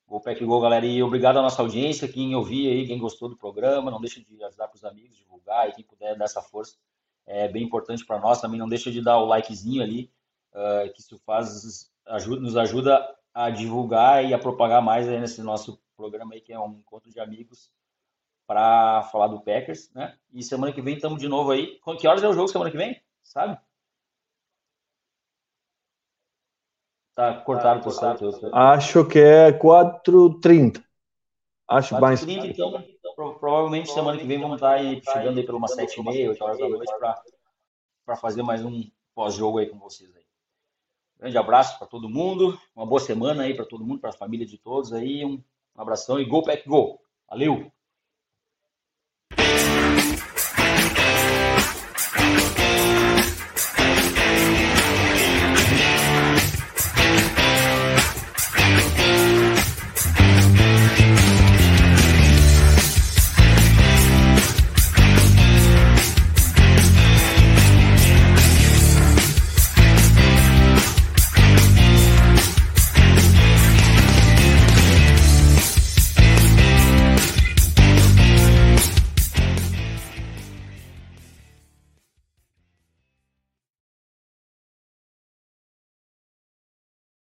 Gol Pack Gol, galera. E obrigado à nossa audiência, quem ouvir aí, quem gostou do programa. Não deixa de ajudar para os amigos, divulgar e quem puder dar essa força. É bem importante para nós também. Não deixa de dar o likezinho ali, uh, que isso faz, ajuda, nos ajuda a divulgar e a propagar mais aí nesse nosso programa aí, que é um encontro de amigos para falar do Packers, né? E semana que vem estamos de novo aí. Que horas é o jogo semana que vem? Sabe? Tá cortado por certo. Acho que é 4h30. Acho 4 mais. 30, então, provavelmente semana que vem vamos estar aí, chegando aí por umas 7h30, 8 horas da noite para fazer mais um pós-jogo aí com vocês aí. Grande abraço para todo mundo, uma boa semana aí para todo mundo, para a família de todos aí, um abração e Go Pack Go. Valeu!